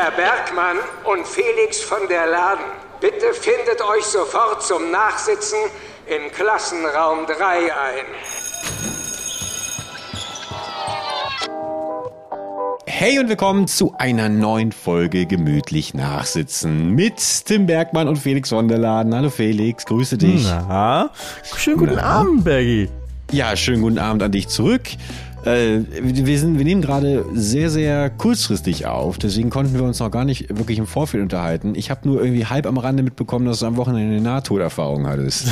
Herr Bergmann und Felix von der Laden, bitte findet euch sofort zum Nachsitzen im Klassenraum 3 ein. Hey und willkommen zu einer neuen Folge Gemütlich Nachsitzen mit Tim Bergmann und Felix von der Laden. Hallo Felix, grüße dich. Na, schönen guten Na? Abend, Bergi. Ja, schönen guten Abend an dich zurück. Äh, wir, sind, wir nehmen gerade sehr, sehr kurzfristig auf, deswegen konnten wir uns noch gar nicht wirklich im Vorfeld unterhalten. Ich habe nur irgendwie halb am Rande mitbekommen, dass du am Wochenende eine Nahtoderfahrung hattest.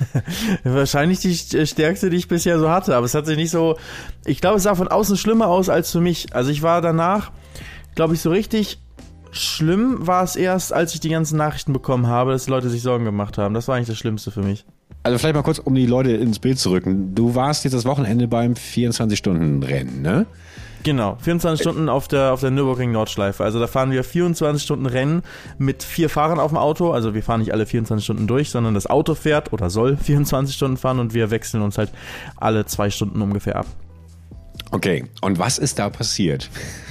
Wahrscheinlich die stärkste, die ich bisher so hatte, aber es hat sich nicht so. Ich glaube, es sah von außen schlimmer aus als für mich. Also ich war danach, glaube ich, so richtig schlimm war es erst, als ich die ganzen Nachrichten bekommen habe, dass die Leute sich Sorgen gemacht haben. Das war eigentlich das Schlimmste für mich. Also vielleicht mal kurz, um die Leute ins Bild zu rücken. Du warst jetzt das Wochenende beim 24-Stunden-Rennen, ne? Genau, 24 Stunden auf der, auf der Nürburgring Nordschleife. Also da fahren wir 24 Stunden Rennen mit vier Fahrern auf dem Auto. Also wir fahren nicht alle 24 Stunden durch, sondern das Auto fährt oder soll 24 Stunden fahren und wir wechseln uns halt alle zwei Stunden ungefähr ab. Okay, und was ist da passiert?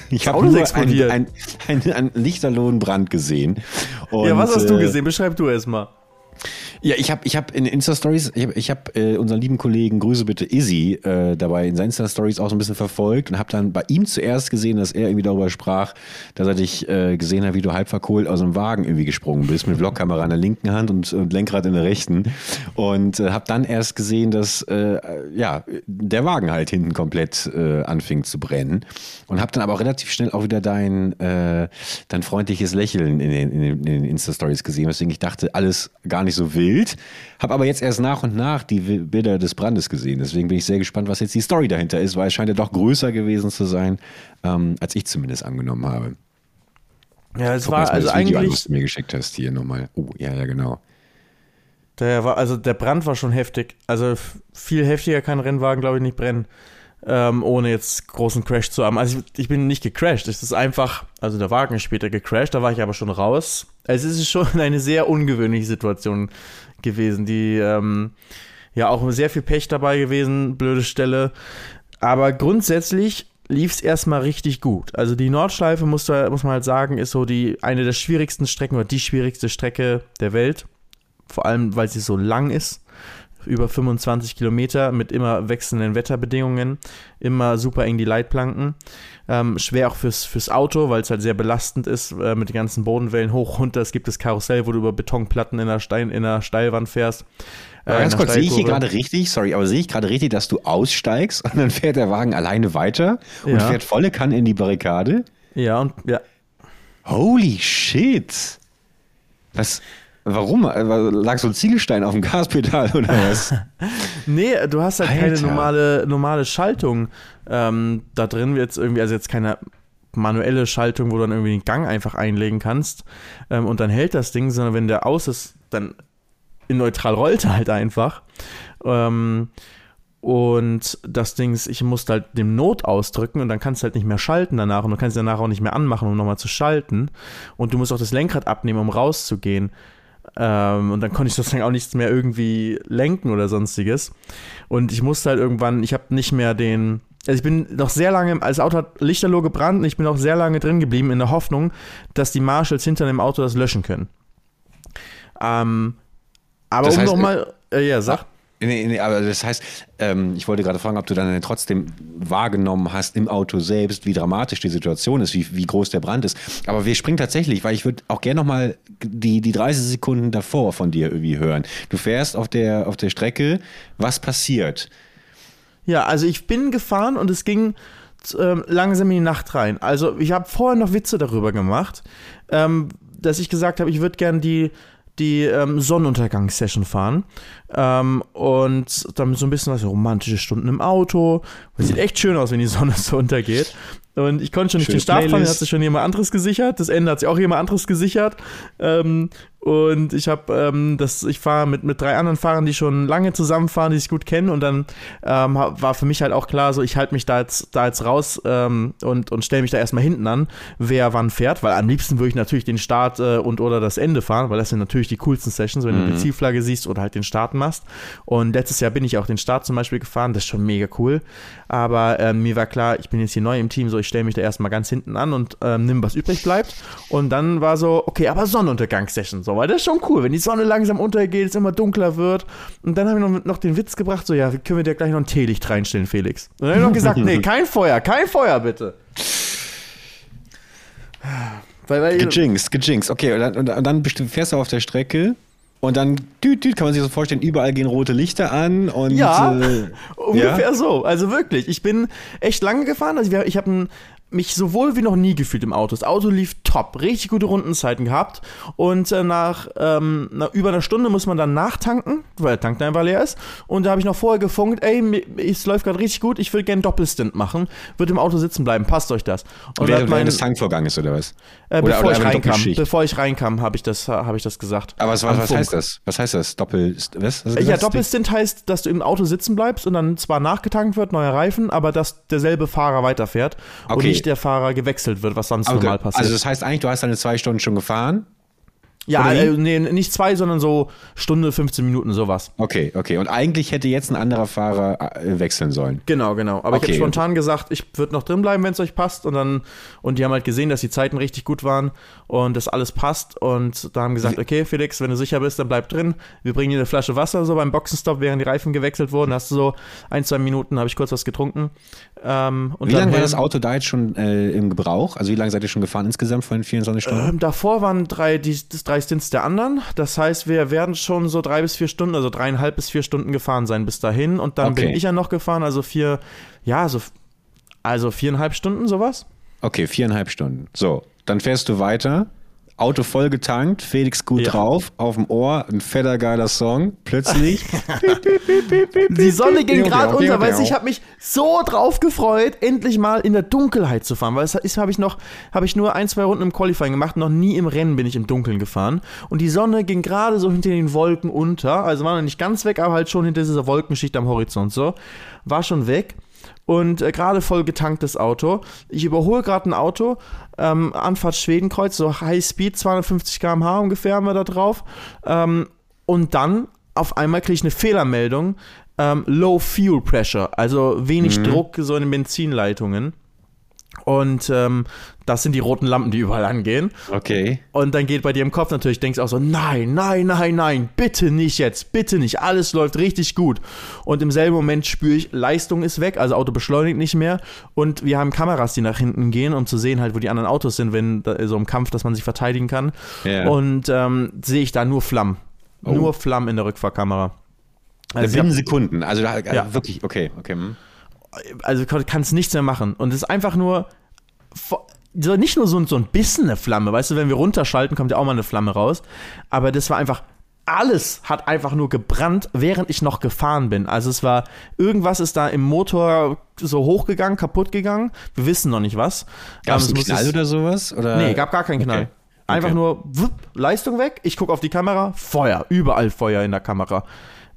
Ich habe nur einen ein, ein, ein lichterlohen Brand gesehen. Und, ja, was hast du äh, gesehen? Beschreib du erst mal. Ja, ich habe ich hab in Insta-Stories, ich habe ich hab, äh, unseren lieben Kollegen, Grüße bitte, Izzy, äh, dabei in seinen Insta-Stories auch so ein bisschen verfolgt und habe dann bei ihm zuerst gesehen, dass er irgendwie darüber sprach, dass er dich äh, gesehen hat, wie du halb verkohlt aus dem Wagen irgendwie gesprungen bist, mit Vlogkamera in der linken Hand und, und Lenkrad in der rechten. Und äh, habe dann erst gesehen, dass äh, ja, der Wagen halt hinten komplett äh, anfing zu brennen. Und habe dann aber auch relativ schnell auch wieder dein, äh, dein freundliches Lächeln in den, in den, in den Insta-Stories gesehen, weswegen ich dachte, alles gar nicht so wild. Habe aber jetzt erst nach und nach die Bilder des Brandes gesehen. Deswegen bin ich sehr gespannt, was jetzt die Story dahinter ist, weil es scheint ja doch größer gewesen zu sein, ähm, als ich zumindest angenommen habe. Ja, es Guck war also das Video an, was eigentlich. du mir geschickt hast hier nochmal. Oh, ja, ja, genau. Der war, also der Brand war schon heftig. Also viel heftiger kann ein Rennwagen, glaube ich, nicht brennen. Ähm, ohne jetzt großen Crash zu haben. Also ich, ich bin nicht gecrashed. Es ist einfach, also der Wagen ist später gecrashed, da war ich aber schon raus. Es ist schon eine sehr ungewöhnliche Situation gewesen, die ähm, ja auch sehr viel Pech dabei gewesen, blöde Stelle. Aber grundsätzlich lief es erstmal richtig gut. Also die Nordschleife, muss, muss man halt sagen, ist so die eine der schwierigsten Strecken oder die schwierigste Strecke der Welt. Vor allem, weil sie so lang ist. Über 25 Kilometer mit immer wechselnden Wetterbedingungen. Immer super eng die Leitplanken. Ähm, schwer auch fürs, fürs Auto, weil es halt sehr belastend ist äh, mit den ganzen Bodenwellen hoch, runter. Es gibt das Karussell, wo du über Betonplatten in der, Stein, in der Steilwand fährst. Äh, Aber ganz kurz, sehe ich hier gerade richtig, sorry, aber sehe ich gerade richtig, dass du aussteigst und dann fährt der Wagen alleine weiter und Ja. fährt volle Kanne in die Barrikade? Ja, und ja, Holy shit! Was? Warum? Lag so ein Ziegelstein auf dem Gaspedal oder was? Nee, du hast halt keine Alter. normale, normale Schaltung ähm, da drin. Jetzt irgendwie, also jetzt keine manuelle Schaltung, wo du dann irgendwie den Gang einfach einlegen kannst ähm, und dann hält das Ding, sondern wenn der aus ist, dann in neutral rollt er halt einfach. Ähm, und das Ding ist, ich musste halt den Not ausdrücken und dann kannst du halt nicht mehr schalten danach und du kannst danach auch nicht mehr anmachen, um nochmal zu schalten. Und du musst auch das Lenkrad abnehmen, um rauszugehen. Ähm, und dann konnte ich sozusagen auch nichts mehr irgendwie lenken oder sonstiges. Und ich musste halt irgendwann, ich habe nicht mehr den. Also ich bin noch sehr lange, als Auto hat lichterloh gebrannt und ich bin auch sehr lange drin geblieben in der Hoffnung, dass die Marshalls hinter dem Auto das löschen können. Ähm, aber Das um nochmal, äh, ja, sag. Nee, nee, aber das heißt, ähm, ich wollte gerade fragen, ob du dann trotzdem wahrgenommen hast im Auto selbst, wie dramatisch die Situation ist, wie, wie groß der Brand ist. Aber wir springen tatsächlich, weil ich würde auch gerne nochmal die, die 30 Sekunden davor von dir irgendwie hören. Du fährst auf der, auf der Strecke, was passiert? Ja, also ich bin gefahren und es ging ähm, langsam in die Nacht rein. Also ich habe vorher noch Witze darüber gemacht, ähm, dass ich gesagt habe, ich würde gern die, die ähm, Sonnenuntergangssession fahren. Ähm, und dann so ein bisschen was romantische Stunden im Auto. Das sieht echt schön aus, wenn die Sonne so untergeht. Und ich konnte schon nicht Schöne den Start fahren, den hat sich schon jemand anderes gesichert. Das Ende hat sich auch jemand anderes gesichert. Ähm, Und ich habe ähm, das, ich fahre mit, mit drei anderen Fahrern, die schon lange zusammenfahren, die sich gut kennen. Und dann ähm, war für mich halt auch klar, so ich halte mich da jetzt, da jetzt raus ähm, und, und stelle mich da erstmal hinten an, wer wann fährt. Weil am liebsten würde ich natürlich den Start äh, und oder das Ende fahren, weil das sind natürlich die coolsten Sessions, wenn du die Zielflagge siehst oder halt den Start machst. Und letztes Jahr bin ich auch den Start zum Beispiel gefahren, das ist schon mega cool. Aber ähm, mir war klar, ich bin jetzt hier neu im Team, so ich stelle mich da erstmal ganz hinten an und ähm, nimm, was übrig bleibt. Und dann war so, okay, aber Sonnenuntergangssession, so, weil das ist schon cool, wenn die Sonne langsam untergeht, es immer dunkler wird. Und dann habe ich noch, noch den Witz gebracht, so, ja, können wir dir gleich noch ein Teelicht reinstellen, Felix? Und dann habe ich noch gesagt, nee, kein Feuer, kein Feuer, bitte. Weil, weil, Gejinxt, gejinxt. Okay, und dann, und dann fährst du auf der Strecke und dann düt, düt, kann man sich so vorstellen, überall gehen rote Lichter an und Ja, äh, ungefähr so. Also wirklich. Ich bin echt lange gefahren. Also wir- ich habe mich so wohl wie noch nie gefühlt im Auto. Das Auto lief top, richtig gute Rundenzeiten gehabt. Und äh, nach, ähm, nach über einer Stunde muss man dann nachtanken, weil der Tank dann einfach leer ist. Und da habe ich noch vorher gefunkt, ey, mir- es läuft gerade richtig gut, ich würde gerne Doppelstint machen. Würde im Auto sitzen bleiben, passt euch das? Und während, mein, während des Tankvorganges oder was? äh, oder- bevor oder ich reinkam, bevor ich reinkam, habe ich das, habe ich das gesagt. Aber was, was, was heißt das? Was heißt das? Doppel, was? was Ja? Doppelstint heißt, dass du im Auto sitzen bleibst und dann zwar nachgetankt wird, neuer Reifen, aber dass derselbe Fahrer weiterfährt und Okay. nicht der Fahrer gewechselt wird, was sonst Okay. normal passiert. Also das heißt eigentlich, du hast deine zwei Stunden schon gefahren? Ja, äh, nee, nicht zwei, sondern so Stunde, 15 Minuten, sowas. Okay, okay. Und eigentlich hätte jetzt ein anderer Fahrer äh, wechseln sollen. Genau, genau. Aber ich Okay. habe spontan gesagt, ich würde noch drin bleiben, wenn es euch passt. Und dann, und die haben halt gesehen, dass die Zeiten richtig gut waren und das alles passt. Und da haben gesagt, okay, Felix, wenn du sicher bist, dann bleib drin. Wir bringen dir eine Flasche Wasser so beim Boxenstopp, während die Reifen gewechselt wurden. Hast du so ein, zwei Minuten, habe ich kurz was getrunken. Ähm, Wie lange war das Auto da jetzt schon äh, im Gebrauch? Also wie lange seid ihr schon gefahren insgesamt von den 24 Stunden? Ähm, davor waren drei, die, das drei Stints der anderen. Das heißt, wir werden schon so drei bis vier Stunden, also dreieinhalb bis vier Stunden gefahren sein bis dahin. Und dann Okay. bin ich ja noch gefahren, also vier, ja, so, also viereinhalb Stunden sowas. Okay, viereinhalb Stunden. So, dann fährst du weiter. Auto voll getankt, Felix gut Ja. drauf, auf dem Ohr, ein fetter geiler Song. Plötzlich Die Sonne ging gerade unter, piu. ich habe mich so drauf gefreut, endlich mal in der Dunkelheit zu fahren, weil das ist habe ich noch habe ich nur ein, zwei Runden im Qualifying gemacht, noch nie im Rennen bin ich im Dunkeln gefahren und die Sonne ging gerade so hinter den Wolken unter, also war noch nicht ganz weg, aber halt schon hinter dieser Wolkenschicht am Horizont so, war schon weg. Und äh, gerade voll getanktes Auto. Ich überhole gerade ein Auto, ähm, Anfahrt Schwedenkreuz, so High Speed, 250 km/h ungefähr haben wir da drauf. Ähm, und dann auf einmal kriege ich eine Fehlermeldung, ähm, Low Fuel Pressure, also wenig Druck so in den Benzinleitungen. Und ähm, das sind die roten Lampen, die überall angehen. Okay. Und dann geht bei dir im Kopf natürlich, denkst auch so, nein, nein, nein, nein, bitte nicht jetzt, bitte nicht, alles läuft richtig gut. Und im selben Moment spüre ich, Leistung ist weg, also Auto beschleunigt nicht mehr. Und wir haben Kameras, die nach hinten gehen, um zu sehen halt, wo die anderen Autos sind, wenn so im Kampf, dass man sich verteidigen kann. Ja. Und ähm, sehe ich da nur Flammen. Oh. Nur Flammen in der Rückfahrkamera. Also, Binnen Sekunden. Also, da, also Ja. wirklich, okay, okay. hm. Also kannst nichts mehr machen. Und es ist einfach nur nicht nur so, so ein bisschen eine Flamme, weißt du, wenn wir runterschalten, kommt ja auch mal eine Flamme raus. Aber das war einfach, alles hat einfach nur gebrannt, während ich noch gefahren bin. Also es war, irgendwas ist da im Motor so hochgegangen, kaputt gegangen. Wir wissen noch nicht was. Gab es Ähm, einen muss Knall es- oder sowas? Oder? Nee, gab gar keinen Knall. Okay. Einfach Okay. nur wupp, Leistung weg. Ich gucke auf die Kamera, Feuer, überall Feuer in der Kamera.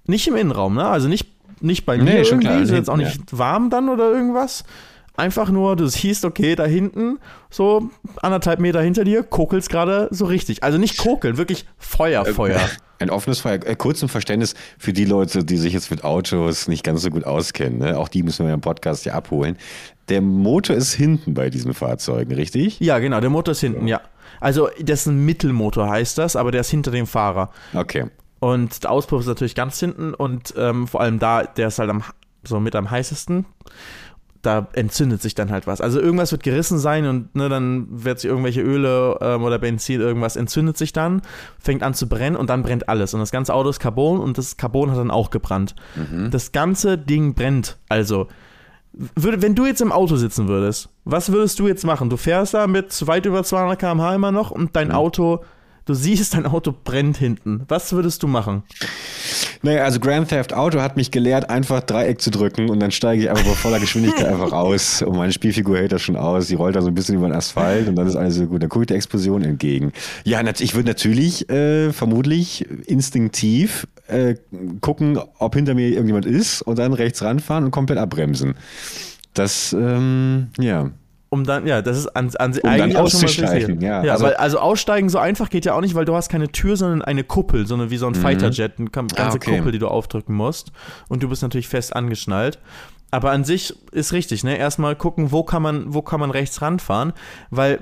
Nicht im Innenraum, ne? Also nicht, nicht bei mir Nee, schon irgendwie, klar, ist jetzt auch nicht warm dann oder irgendwas. Einfach nur, du siehst, okay, da hinten, so anderthalb Meter hinter dir, kokelt's gerade so richtig. Also nicht kokeln, wirklich Feuer, Feuer. Ein offenes Feuer. Äh, kurz zum Verständnis für die Leute, die sich jetzt mit Autos nicht ganz so gut auskennen. Ne? Auch die müssen wir im Podcast ja abholen. Der Motor ist hinten bei diesen Fahrzeugen, richtig? Ja, genau, der Motor ist hinten, ja. Also, das ist ein Mittelmotor, heißt das, aber der ist hinter dem Fahrer. Okay. Und der Auspuff ist natürlich ganz hinten und ähm, vor allem da, der ist halt am, so mit am heißesten. Da entzündet sich dann halt was. Also irgendwas wird gerissen sein und ne, dann wird sich irgendwelche Öle ähm, oder Benzin, irgendwas entzündet sich dann, fängt an zu brennen und dann brennt alles. Und das ganze Auto ist Carbon und das Carbon hat dann auch gebrannt. Das ganze Ding brennt. Also, würde, wenn du jetzt im Auto sitzen würdest, was würdest du jetzt machen? Du fährst da mit weit über 200 km/h immer noch und dein Auto, du siehst, dein Auto brennt hinten. Was würdest du machen? Naja, also Grand Theft Auto hat mich gelehrt, einfach Dreieck zu drücken und dann steige ich einfach bei voller Geschwindigkeit einfach aus. Und meine Spielfigur hält das schon aus. Die rollt da so ein bisschen über den Asphalt und dann ist alles so gut. Dann gucke ich der Explosion entgegen. Ja, ich würde natürlich äh, vermutlich instinktiv äh, gucken, ob hinter mir irgendjemand ist und dann rechts ranfahren und komplett abbremsen. Das, ähm, ja um dann, ja, das ist an, an um eigentlich dann auch schon mal ja. ja also, weil, also aussteigen so einfach geht ja auch nicht, weil du hast keine Tür, sondern eine Kuppel, sondern wie so ein mhm. Fighterjet, eine ganze ah, okay. Kuppel, die du aufdrücken musst. Und du bist natürlich fest angeschnallt. Aber an sich ist richtig, ne? Erstmal gucken, wo kann man, wo kann man rechts ranfahren, weil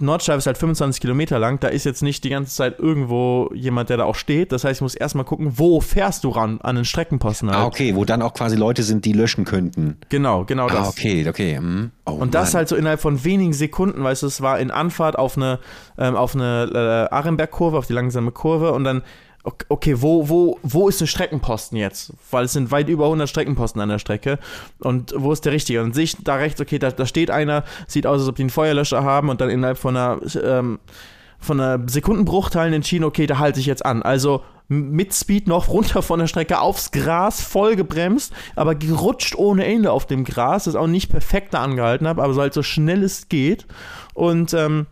Nordschleife ist halt 25 Kilometer lang, da ist jetzt nicht die ganze Zeit irgendwo jemand, der da auch steht. Das heißt, ich muss erstmal gucken, wo fährst du ran an den Streckenposten halt. Ah, okay, wo dann auch quasi Leute sind, die löschen könnten. Genau, genau das. Ah, okay, okay. Hm. Oh, und das Mann. halt so innerhalb von wenigen Sekunden, weißt du, es war in Anfahrt auf eine, ähm, auf eine äh, Arenberg-Kurve, auf die langsame Kurve und dann okay, wo, wo, wo ist ein Streckenposten jetzt? Weil es sind weit über 100 Streckenposten an der Strecke. Und wo ist der richtige? Und sehe ich da rechts, okay, da, da steht einer, sieht aus, als ob die einen Feuerlöscher haben und dann innerhalb von einer, ähm, von einer Sekundenbruchteil entschieden, okay, da halte ich jetzt an. Also mit Speed noch runter von der Strecke aufs Gras, voll gebremst, aber gerutscht ohne Ende auf dem Gras, das auch nicht perfekt da angehalten habe, aber so halt so schnell es geht. Und ähm,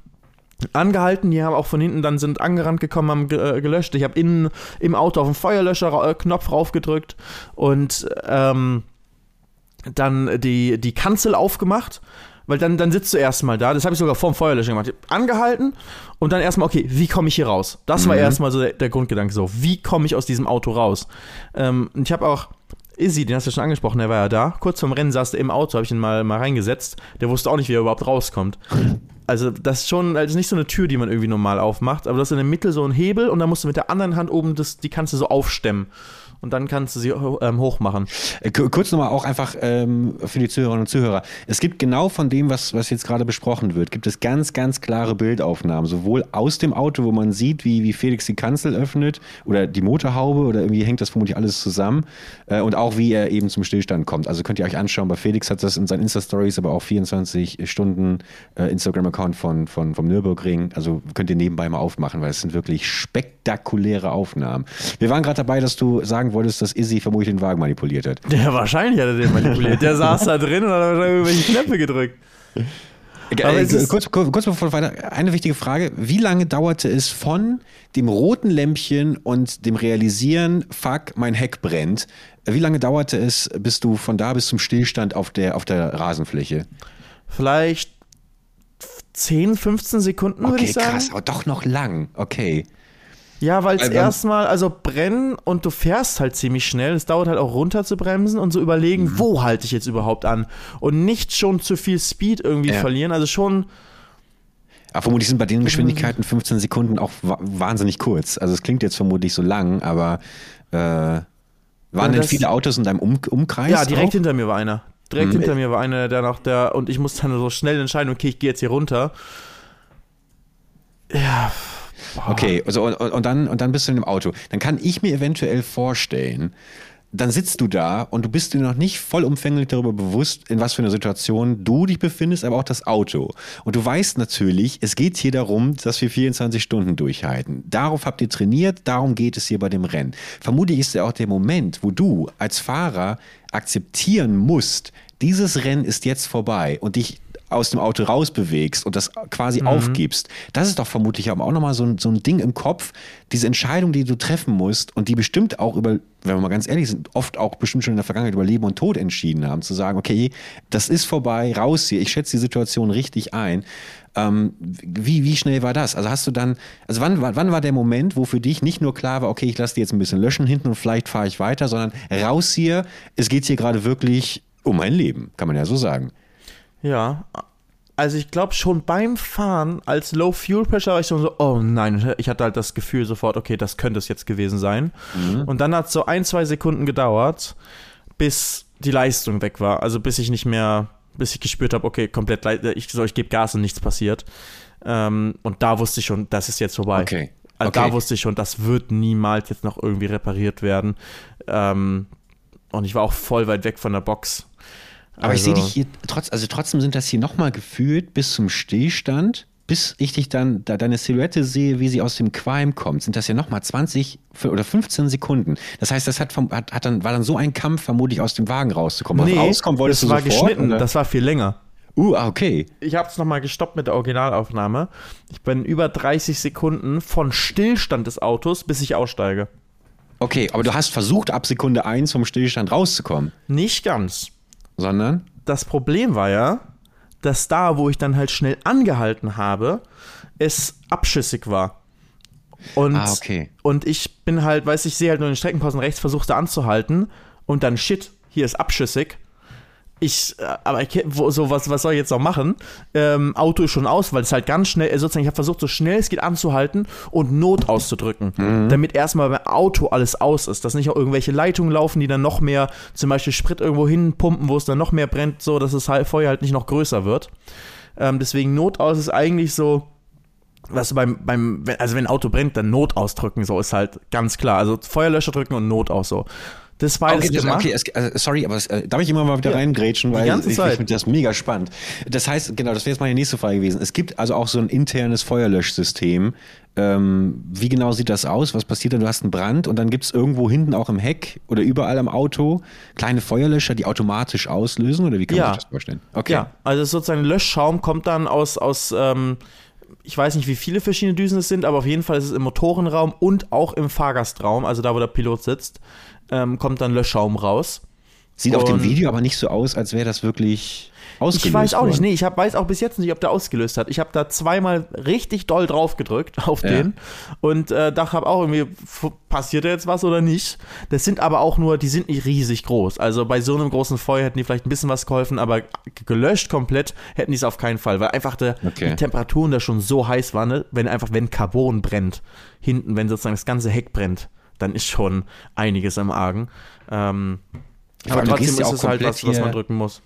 angehalten, die haben auch von hinten dann sind angerannt gekommen, haben äh, gelöscht. Ich habe innen im Auto auf den Feuerlöscher-Knopf äh, raufgedrückt und ähm, dann die, die Kanzel aufgemacht, weil dann, dann sitzt du erstmal da. Das habe ich sogar vorm Feuerlöscher gemacht. Angehalten und dann erstmal, okay, wie komme ich hier raus? Das war mhm. erstmal so der, der, Grundgedanke so, wie komme ich aus diesem Auto raus? Ähm, ich habe auch Izzy, den hast du schon angesprochen, der war ja da. Kurz vorm Rennen saß er im Auto, habe ich ihn mal, mal reingesetzt. Der wusste auch nicht, wie er überhaupt rauskommt. Also, das ist schon, ist nicht so eine Tür, die man irgendwie normal aufmacht, aber das ist in der Mitte so ein Hebel und dann musst du mit der anderen Hand oben, das, die du so aufstemmen und dann kannst du sie ähm, hochmachen. Äh, kurz nochmal auch einfach ähm, für die Zuhörerinnen und Zuhörer. Es gibt genau von dem, was, was jetzt gerade besprochen wird, gibt es ganz, ganz klare Bildaufnahmen, sowohl aus dem Auto, wo man sieht, wie, wie Felix die Kanzel öffnet oder die Motorhaube oder irgendwie hängt das vermutlich alles zusammen äh, und auch wie er eben zum Stillstand kommt. Also könnt ihr euch anschauen, bei Felix hat das in seinen Insta-Stories, aber auch 24 Stunden äh, Instagram-Account von, von, vom Nürburgring. Also könnt ihr nebenbei mal aufmachen, weil es sind wirklich spektakuläre Aufnahmen. Wir waren gerade dabei, dass du sagen sagen wolltest, dass Izzy vermutlich den Wagen manipuliert hat. Ja, wahrscheinlich hat er den manipuliert. Der saß da drin und hat wahrscheinlich irgendwelche Knöpfe gedrückt. Äh, kurz, kurz bevor weiter, eine wichtige Frage. Wie lange dauerte es von dem roten Lämpchen und dem Realisieren, fuck, mein Heck brennt, wie lange dauerte es, bis du von da bis zum Stillstand auf der, auf der Rasenfläche? Vielleicht 10, 15 Sekunden, okay, würde ich sagen. Okay, krass, aber doch noch lang. Okay. Ja, weil es erstmal, also brennen und du fährst halt ziemlich schnell. Es dauert halt auch runter zu bremsen und so überlegen, mhm. wo halte ich jetzt überhaupt an? Und nicht schon zu viel Speed irgendwie ja. verlieren. Also schon. Aber vermutlich sind bei den Geschwindigkeiten 15 Sekunden auch wahnsinnig kurz. Also es klingt jetzt vermutlich so lang, aber äh, waren ja, denn viele Autos in deinem um Umkreis? Ja, direkt auch? hinter mir war einer. Direkt mhm. hinter mir war einer, der noch der, und ich musste dann so schnell entscheiden, okay, ich gehe jetzt hier runter. Ja, Okay, also, und, und, dann, und dann bist du in dem Auto. Dann kann ich mir eventuell vorstellen, dann sitzt du da und du bist dir noch nicht vollumfänglich darüber bewusst, in was für einer Situation du dich befindest, aber auch das Auto. Und du weißt natürlich, es geht hier darum, dass wir 24 Stunden durchhalten. Darauf habt ihr trainiert, darum geht es hier bei dem Rennen. Vermutlich ist ja auch der Moment, wo du als Fahrer akzeptieren musst, dieses Rennen ist jetzt vorbei und dich aus dem Auto rausbewegst und das quasi mhm. aufgibst, das ist doch vermutlich aber auch nochmal so ein, so ein Ding im Kopf, diese Entscheidung, die du treffen musst und die bestimmt auch über, wenn wir mal ganz ehrlich sind, oft auch bestimmt schon in der Vergangenheit über Leben und Tod entschieden haben, zu sagen, okay, das ist vorbei, raus hier, ich schätze die Situation richtig ein. Ähm, wie, wie schnell war das? Also hast du dann, also wann, wann war der Moment, wo für dich nicht nur klar war, okay, ich lasse die jetzt ein bisschen löschen hinten und vielleicht fahre ich weiter, sondern raus hier, es geht hier gerade wirklich um mein Leben, kann man ja so sagen. Ja, also ich glaube schon beim Fahren als Low Fuel Pressure war ich so, oh nein, ich hatte halt das Gefühl sofort, okay, das könnte es jetzt gewesen sein. Mhm. Und dann hat es so ein, zwei Sekunden gedauert, bis die Leistung weg war. Also bis ich nicht mehr, bis ich gespürt habe, okay, komplett, ich, so, ich gebe Gas und nichts passiert. Ähm, und da wusste ich schon, das ist jetzt vorbei. Okay. Also okay. da wusste ich schon, das wird niemals jetzt noch irgendwie repariert werden. Ähm, und ich war auch voll weit weg von der Box. Aber also, ich sehe dich hier trotz, also trotzdem sind das hier nochmal gefühlt bis zum Stillstand bis ich dich dann, da deine Silhouette sehe, wie sie aus dem Qualm kommt, sind das ja nochmal 20 oder 15 Sekunden. Das heißt, das hat, vom, hat, hat dann, war dann so ein Kampf, vermutlich aus dem Wagen rauszukommen. Nee, rauskommen wolltest das du war sofort, geschnitten, oder? das war viel länger. Uh, ah, okay. Ich habe es nochmal gestoppt mit der Originalaufnahme. Ich bin über 30 Sekunden von Stillstand des Autos, bis ich aussteige. Okay, aber du hast versucht, ab Sekunde 1 vom Stillstand rauszukommen, Nicht ganz. Sondern? Das Problem war ja, dass da, wo ich dann halt schnell angehalten habe, es abschüssig war. Und, Ah, okay. und ich bin halt, weiß ich, sehe halt nur in den Streckenpausen rechts, versuchte anzuhalten und dann shit, hier ist abschüssig. Ich, äh, aber ich, wo, so, was, was soll ich jetzt noch machen? Ähm, Auto ist schon aus, weil es halt ganz schnell, äh, sozusagen, ich habe versucht, so schnell es geht anzuhalten und Not auszudrücken, damit erstmal beim Auto alles aus ist, dass nicht auch irgendwelche Leitungen laufen, die dann noch mehr, zum Beispiel Sprit irgendwo hinpumpen, wo es dann noch mehr brennt, so dass das Feuer halt nicht noch größer wird. Ähm, deswegen Not aus ist eigentlich so, was beim, beim, wenn- also wenn ein Auto brennt, dann Not ausdrücken, so ist halt ganz klar. Also Feuerlöscher drücken und Not aus so. Das war Okay, das gemacht. okay es, äh, sorry, aber es, äh, darf ich immer mal wieder Ja, reingrätschen, weil ich, ich finde das mega spannend. Das heißt, genau, das wäre jetzt meine nächste Frage gewesen. Es gibt also auch so ein internes Feuerlöschsystem. Ähm, wie genau sieht das aus? Was passiert dann? Du hast einen Brand und dann gibt es irgendwo hinten auch im Heck oder überall am Auto kleine Feuerlöscher, die automatisch auslösen? Oder wie kann Ja. man sich das vorstellen? Okay. Ja, also sozusagen Löschschaum kommt dann aus, aus ähm, ich weiß nicht, wie viele verschiedene Düsen es sind, aber auf jeden Fall ist es im Motorenraum und auch im Fahrgastraum, also da, wo der Pilot sitzt, ähm, kommt dann Löschschaum raus. Sieht auf dem Und- Video aber nicht so aus, als wäre das wirklich ausgelöst Ich weiß auch nicht, nee, ich hab, weiß auch bis jetzt nicht, ob der ausgelöst hat. Ich habe da zweimal richtig doll drauf gedrückt auf Ja. den und äh, dachte hab auch irgendwie, passiert da jetzt was oder nicht? Das sind aber auch nur, die sind nicht riesig groß. Also bei so einem großen Feuer hätten die vielleicht ein bisschen was geholfen, aber gelöscht komplett hätten die es auf keinen Fall, weil einfach der, Okay. die Temperaturen da schon so heiß waren, ne? wenn einfach, wenn Carbon brennt, hinten, wenn sozusagen das ganze Heck brennt, dann ist schon einiges am Argen. Ähm, aber trotzdem ja ist es halt was, was man drücken muss.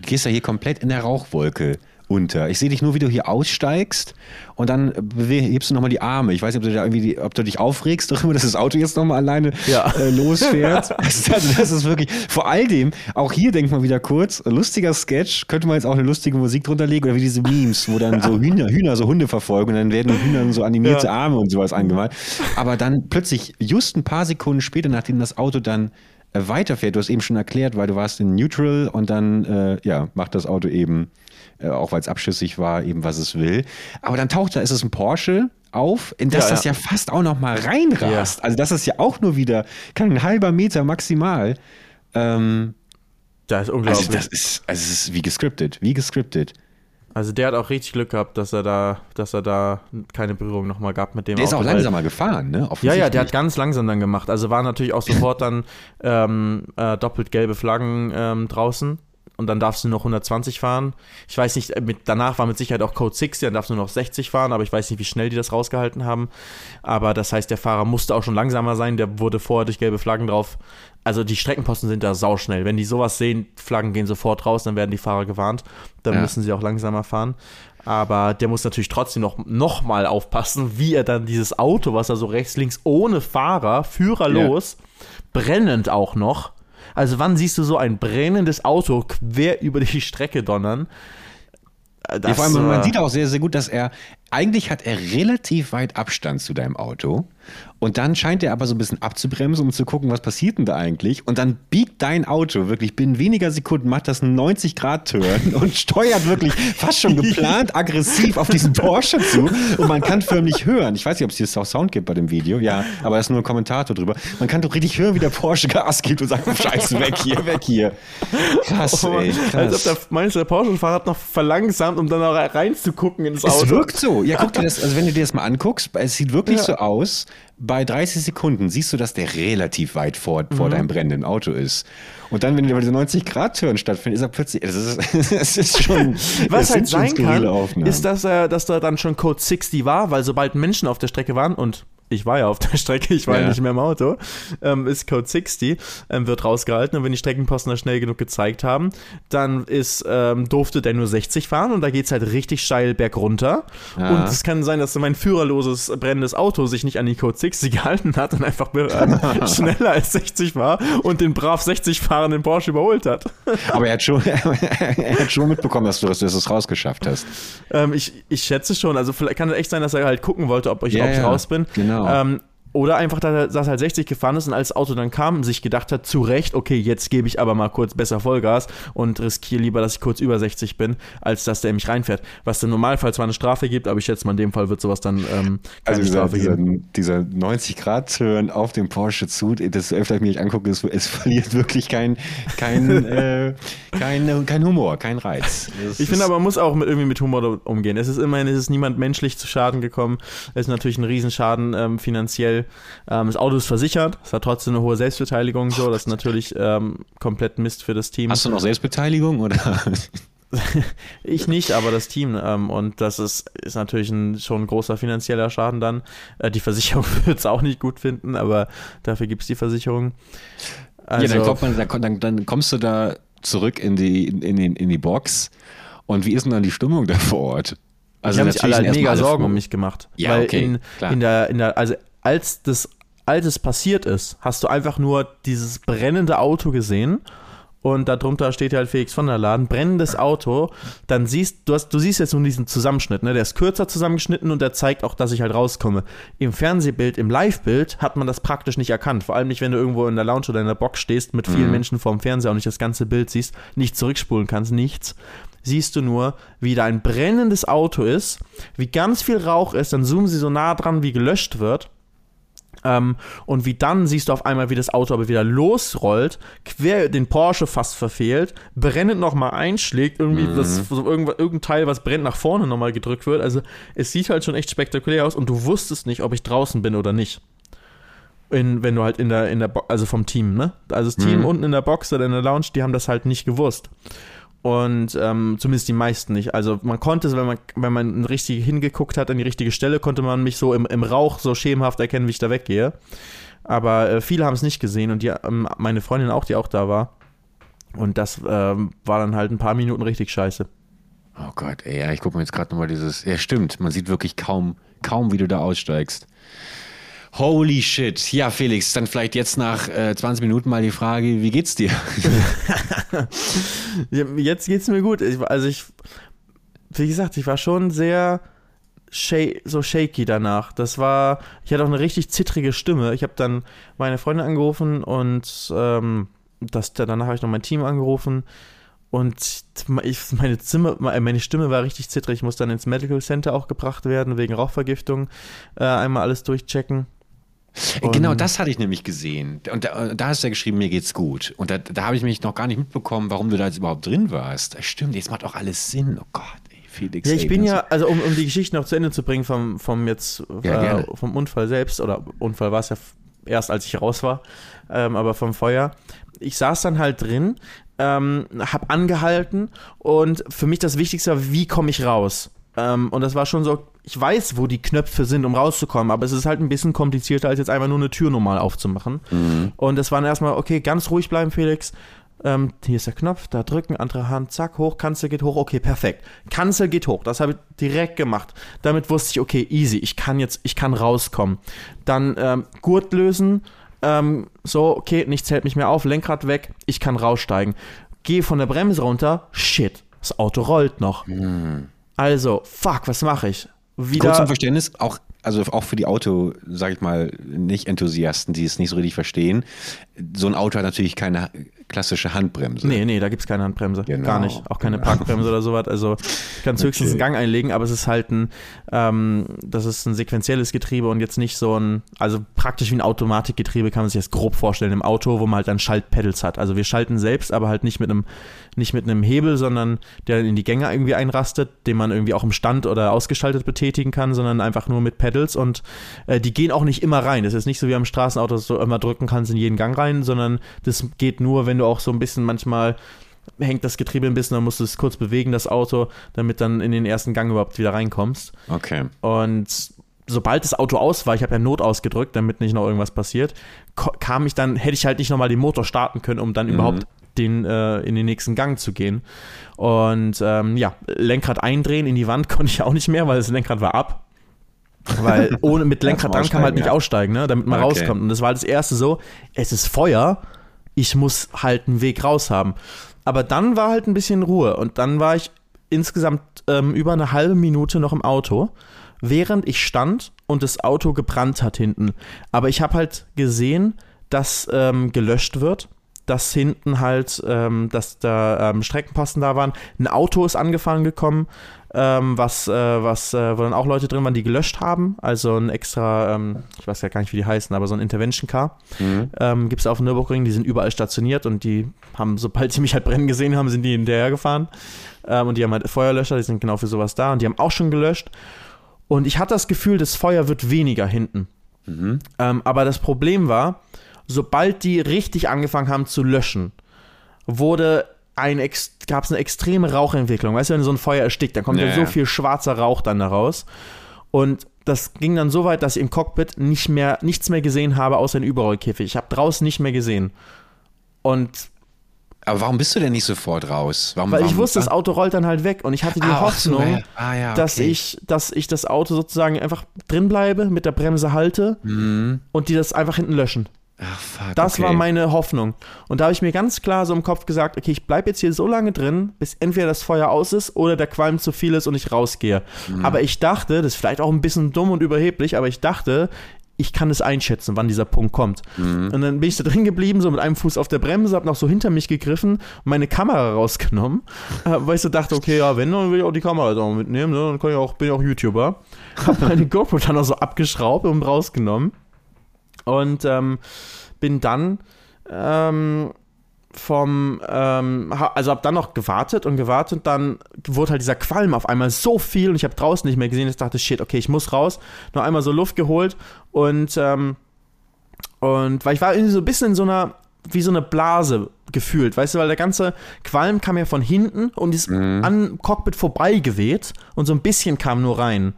Du gehst ja hier komplett in der Rauchwolke unter. Ich sehe dich nur, wie du hier aussteigst und dann hebst du nochmal die Arme. Ich weiß nicht, ob du, da irgendwie die, ob du dich aufregst darüber, dass das Auto jetzt nochmal alleine Ja. äh, losfährt. also, das ist wirklich, vor all dem, auch hier denkt man wieder kurz, lustiger Sketch, könnte man jetzt auch eine lustige Musik drunter legen oder wie diese Memes, wo dann so Hühner, Hühner so Hunde verfolgen und dann werden den Hühnern so animierte Ja. Arme und sowas angemalt. Aber dann plötzlich, just ein paar Sekunden später, nachdem das Auto dann äh, weiterfährt. Du hast eben schon erklärt, weil du warst in Neutral und dann äh, ja, macht das Auto eben, äh, auch weil es abschüssig war, eben was es will. Aber dann taucht da, ist es ein Porsche auf, in das Ja, das ja. ja fast auch noch mal reinrast. Also das ist ja auch nur wieder kein halber Meter maximal. Ähm, Das ist unglaublich. also das ist, also es ist wie gescriptet, wie gescriptet. Also der hat auch richtig Glück gehabt, dass er da, dass er da keine Berührung nochmal gab mit dem Der ist Auto, auch weil- langsamer gefahren, ne? Ja, ja, der hat ganz langsam dann gemacht. Also war natürlich auch sofort dann ähm, äh, doppelt gelbe Flaggen ähm, draußen. Und dann darfst du noch 120 fahren. Ich weiß nicht, mit, danach war mit Sicherheit auch Code 60, dann darfst du nur noch 60 fahren, aber ich weiß nicht, wie schnell die das rausgehalten haben. Aber das heißt, der Fahrer musste auch schon langsamer sein, der wurde vorher durch gelbe Flaggen drauf. Also die Streckenposten sind da sauschnell. Wenn die sowas sehen, Flaggen gehen sofort raus, dann werden die Fahrer gewarnt. Dann Ja. müssen sie auch langsamer fahren. Aber der muss natürlich trotzdem noch, noch mal aufpassen, wie er dann dieses Auto, was er so rechts, links ohne Fahrer, führerlos, brennend auch noch. Also wann siehst du so ein brennendes Auto quer über die Strecke donnern? Äh, Ja, Das, vor allem, man äh, sieht auch sehr, sehr gut, dass er, eigentlich hat er relativ weit Abstand zu deinem Auto. Und dann scheint er aber so ein bisschen abzubremsen, um zu gucken, was passiert denn da eigentlich. Und dann biegt dein Auto wirklich binnen weniger Sekunden, macht das einen 90-Grad-Turn und steuert wirklich fast schon geplant aggressiv auf diesen Porsche zu. Und man kann förmlich hören, ich weiß nicht, ob es hier auch Sound gibt bei dem Video, ja, aber da ist nur ein Kommentator drüber. Man kann doch richtig hören, wie der Porsche Gas gibt und sagt, scheiße, weg hier, weg hier. Krass, ey, krass. Als ob der, meinst du, der Porsche-Fahrer hat noch verlangsamt, um dann auch reinzugucken ins Es Auto. wirkt so. Ja, guck dir das, also wenn du dir das mal anguckst, es sieht wirklich so aus, bei 30 Sekunden siehst du, dass der relativ weit vor, vor deinem brennenden Auto ist. Und dann, wenn der bei dieser 90-Grad-Turn stattfindet, ist er plötzlich, es ist, es ist schon, Was halt sein kann, Aufnahmen. ist, dass, er, dass da dann schon Code 60 war, weil sobald Menschen auf der Strecke waren und ich war ja auf der Strecke, ich war ja, ja nicht mehr im Auto, ähm, ist Code 60, ähm, wird rausgehalten und wenn die Streckenposten das schnell genug gezeigt haben, dann ist, ähm, durfte der nur 60 fahren und da geht es halt richtig steil bergunter ja. und es kann sein, dass mein führerloses, brennendes Auto sich nicht an die Code 60 gehalten hat und einfach äh, schneller als 60 war und den brav 60 fahrenden Porsche überholt hat. Aber er hat schon, er hat schon mitbekommen, dass du es rausgeschafft hast. Ähm, ich, ich schätze schon, also vielleicht kann es echt sein, dass er halt gucken wollte, ob ich, ja, ob ich raus bin. Genau. Ähm, oder einfach, dass er halt 60 gefahren ist und als das Auto dann kam, sich gedacht hat, zu Recht, okay, jetzt gebe ich aber mal kurz besser Vollgas und riskiere lieber, dass ich kurz über 60 bin, als dass der mich reinfährt. Was im Normalfall zwar eine Strafe gibt, aber ich schätze mal, in dem Fall wird sowas dann ähm, keine also dieser, Strafe geben. Dieser, dieser 90-Grad-Turn auf dem Porsche zu, das öfter ich mir angucke, es, es verliert wirklich kein, kein, äh, kein, kein Humor, kein Reiz. Das ich finde aber, man muss auch mit, irgendwie mit Humor umgehen. Es ist immerhin, es ist niemand menschlich zu Schaden gekommen. Es ist natürlich ein Riesenschaden ähm, finanziell ähm, das Auto ist versichert, es hat trotzdem eine hohe Selbstbeteiligung, so, das ist natürlich ähm, komplett Mist für das Team. Hast du noch Selbstbeteiligung oder? ich nicht, aber das Team. Ähm, und das ist, ist natürlich ein, schon ein großer finanzieller Schaden dann. Äh, die Versicherung wird es auch nicht gut finden, aber dafür gibt es die Versicherung. Also, ja, dann, also man, dann, dann, kommst du da zurück in die, in, in, in die Box. Und wie ist denn dann die Stimmung da vor Ort? Also ich habe mich alle mega Sorgen um mich gemacht. Ja, weil okay, in, in, der, in der, also als das, als es passiert ist, hast du einfach nur dieses brennende Auto gesehen und darunter steht halt Felix von der Laden, brennendes Auto, dann siehst du hast, du siehst jetzt nur diesen Zusammenschnitt, ne? Der ist kürzer zusammengeschnitten und der zeigt auch, dass ich halt rauskomme. Im Fernsehbild, im Live-Bild hat man das praktisch nicht erkannt. Vor allem nicht, wenn du irgendwo in der Lounge oder in der Box stehst mit vielen mhm. Menschen vorm Fernseher und nicht das ganze Bild siehst, nicht zurückspulen kannst, nichts. Siehst du nur, wie da ein brennendes Auto ist, wie ganz viel Rauch ist, dann zoomen sie so nah dran, wie gelöscht wird ähm, und wie dann siehst du auf einmal, wie das Auto aber wieder losrollt, quer den Porsche fast verfehlt, brennend nochmal einschlägt, irgendwie mhm. das, so irgendein Teil, was brennt, nach vorne nochmal gedrückt wird. Also es sieht halt schon echt spektakulär aus und du wusstest nicht, ob ich draußen bin oder nicht. In, wenn du halt in der, in der, Bo also vom Team, ne? Also das Team mhm. unten in der Box oder in der Lounge, die haben das halt nicht gewusst. Und ähm, zumindest die meisten nicht. Also man konnte, wenn man, wenn man richtig hingeguckt hat an die richtige Stelle, konnte man mich so im, im Rauch so schemenhaft erkennen, wie ich da weggehe. Aber äh, viele haben es nicht gesehen und die, ähm, meine Freundin auch, die auch da war. Und das ähm, war dann halt ein paar Minuten richtig scheiße. Oh Gott, ey, ja, ich gucke mir jetzt gerade nochmal dieses. Ja, stimmt, man sieht wirklich kaum, kaum, wie du da aussteigst. Holy shit. Ja, Felix, dann vielleicht jetzt nach äh, 20 Minuten mal die Frage, wie geht's dir? jetzt geht's mir gut. Ich, also ich, wie gesagt, ich war schon sehr so shaky danach. Das war, ich hatte auch eine richtig zittrige Stimme. Ich habe dann meine Freundin angerufen und ähm, das, danach habe ich noch mein Team angerufen. Und ich, meine, Zimmer, meine Stimme war richtig zittrig. Ich musste dann ins Medical Center auch gebracht werden, wegen Rauchvergiftung. Äh, einmal alles durchchecken. Und genau das hatte ich nämlich gesehen. Und da, da hast du ja geschrieben, mir geht's gut. Und da, da habe ich mich noch gar nicht mitbekommen, warum du da jetzt überhaupt drin warst. Stimmt, jetzt macht auch alles Sinn. Oh Gott, ey, Felix. Ja, ich ey, bin ja, also um, um die Geschichte noch zu Ende zu bringen vom, vom jetzt, ja, äh, vom Unfall selbst, oder Unfall war es ja erst, als ich raus war, ähm, aber vom Feuer. Ich saß dann halt drin, ähm, hab angehalten und für mich das Wichtigste war, wie komme ich raus? Ähm, und das war schon so, ich weiß, wo die Knöpfe sind, um rauszukommen, aber es ist halt ein bisschen komplizierter, als jetzt einfach nur eine Tür normal aufzumachen. Mhm. Und es war dann erstmal, okay, ganz ruhig bleiben, Felix. Ähm, hier ist der Knopf, da drücken, andere Hand, zack, hoch, Kanzel geht hoch, okay, perfekt. Kanzel geht hoch, das habe ich direkt gemacht. Damit wusste ich, okay, easy, ich kann jetzt, ich kann rauskommen. Dann ähm, Gurt lösen, ähm, so, okay, nichts hält mich mehr auf, Lenkrad weg, ich kann raussteigen. Gehe von der Bremse runter, shit, das Auto rollt noch. Mhm. Also, fuck, was mache ich? Wieder Kurz zum Verständnis, auch also auch für die Auto, sag ich mal, nicht Enthusiasten, die es nicht so richtig verstehen. So ein Auto hat natürlich keine klassische Handbremse. Nee, nee, da gibt es keine Handbremse. Genau, Gar nicht. Auch keine genau. Parkbremse oder sowas. Also kannst okay. höchstens einen Gang einlegen, aber es ist halt ein, ähm, das ist ein sequenzielles Getriebe und jetzt nicht so ein, also praktisch wie ein Automatikgetriebe kann man sich das grob vorstellen im Auto, wo man halt dann Schaltpedals hat. Also wir schalten selbst, aber halt nicht mit einem, nicht mit einem Hebel, sondern der in die Gänge irgendwie einrastet, den man irgendwie auch im Stand oder ausgeschaltet betätigen kann, sondern einfach nur mit Pedals und äh, die gehen auch nicht immer rein. Das ist nicht so wie am Straßenauto, dass du immer drücken kannst in jeden Gang rein, sondern das geht nur, wenn du auch so ein bisschen manchmal hängt das Getriebe ein bisschen, dann musst du es kurz bewegen, das Auto, damit dann in den ersten Gang überhaupt wieder reinkommst. Okay. Und sobald das Auto aus war, ich habe ja Not ausgedrückt, damit nicht noch irgendwas passiert, kam ich dann, hätte ich halt nicht nochmal den Motor starten können, um dann mhm. überhaupt den, äh, in den nächsten Gang zu gehen. Und ähm, ja, Lenkrad eindrehen in die Wand konnte ich auch nicht mehr, weil das Lenkrad war ab. Weil ohne mit Lenkrad dran kann man halt nicht ja. aussteigen, ne, damit man okay. rauskommt. Und das war das erste so, es ist Feuer, ich muss halt einen Weg raus haben. Aber dann war halt ein bisschen Ruhe und dann war ich insgesamt ähm, über eine halbe Minute noch im Auto, während ich stand und das Auto gebrannt hat hinten. Aber ich habe halt gesehen, dass ähm, gelöscht wird dass hinten halt, ähm, dass da ähm, Streckenposten da waren. Ein Auto ist angefahren gekommen, ähm, was, äh, was, äh, wo dann auch Leute drin waren, die gelöscht haben. Also ein extra, ähm, ich weiß ja gar nicht, wie die heißen, aber so ein Intervention Car mhm. ähm, gibt es auf dem Nürburgring. Die sind überall stationiert und die haben, sobald sie mich halt brennen gesehen haben, sind die hinterher gefahren. Ähm, und die haben halt Feuerlöscher, die sind genau für sowas da und die haben auch schon gelöscht. Und ich hatte das Gefühl, das Feuer wird weniger hinten. Mhm. Aber das Problem war, sobald die richtig angefangen haben zu löschen, wurde ein gab es eine extreme Rauchentwicklung. Weißt du, wenn so ein Feuer erstickt, dann kommt ja, ja so viel schwarzer Rauch dann daraus. Und das ging dann so weit, dass ich im Cockpit nicht mehr, nichts mehr gesehen habe, außer den Überrollkäfig. Ich habe draußen nicht mehr gesehen. Und aber warum bist du denn nicht sofort raus? Warum, Weil warum ich wusste, das Auto rollt dann halt weg und ich hatte die ah, Hoffnung, so. Ah, ja, okay. dass, ich, dass ich das Auto sozusagen einfach drin bleibe, mit der Bremse halte mhm. und die das einfach hinten löschen. Ach, fuck, das okay. war meine Hoffnung. Und da habe ich mir ganz klar so im Kopf gesagt, okay, ich bleibe jetzt hier so lange drin, bis entweder das Feuer aus ist oder der Qualm zu viel ist und ich rausgehe. Mhm. Aber ich dachte, das ist vielleicht auch ein bisschen dumm und überheblich, aber ich dachte, ich kann es einschätzen, wann dieser Punkt kommt. Mhm. Und dann bin ich da drin geblieben, so mit einem Fuß auf der Bremse, habe noch so hinter mich gegriffen, meine Kamera rausgenommen, äh, weil ich so dachte, okay, ja, wenn, dann will ich auch die Kamera da mitnehmen, ne? dann kann ich auch, bin ich auch YouTuber. Habe meine GoPro dann auch so abgeschraubt und rausgenommen. Und ähm, bin dann ähm, vom, ähm, also hab dann noch gewartet und gewartet, dann wurde halt dieser Qualm auf einmal so viel und ich habe draußen nicht mehr gesehen. Ich dachte, shit, okay, ich muss raus. Noch einmal so Luft geholt und, ähm, und weil ich war irgendwie so ein bisschen in so einer, wie so eine Blase gefühlt, weißt du, weil der ganze Qualm kam ja von hinten und ist mhm. an Cockpit vorbeigeweht und so ein bisschen kam nur rein.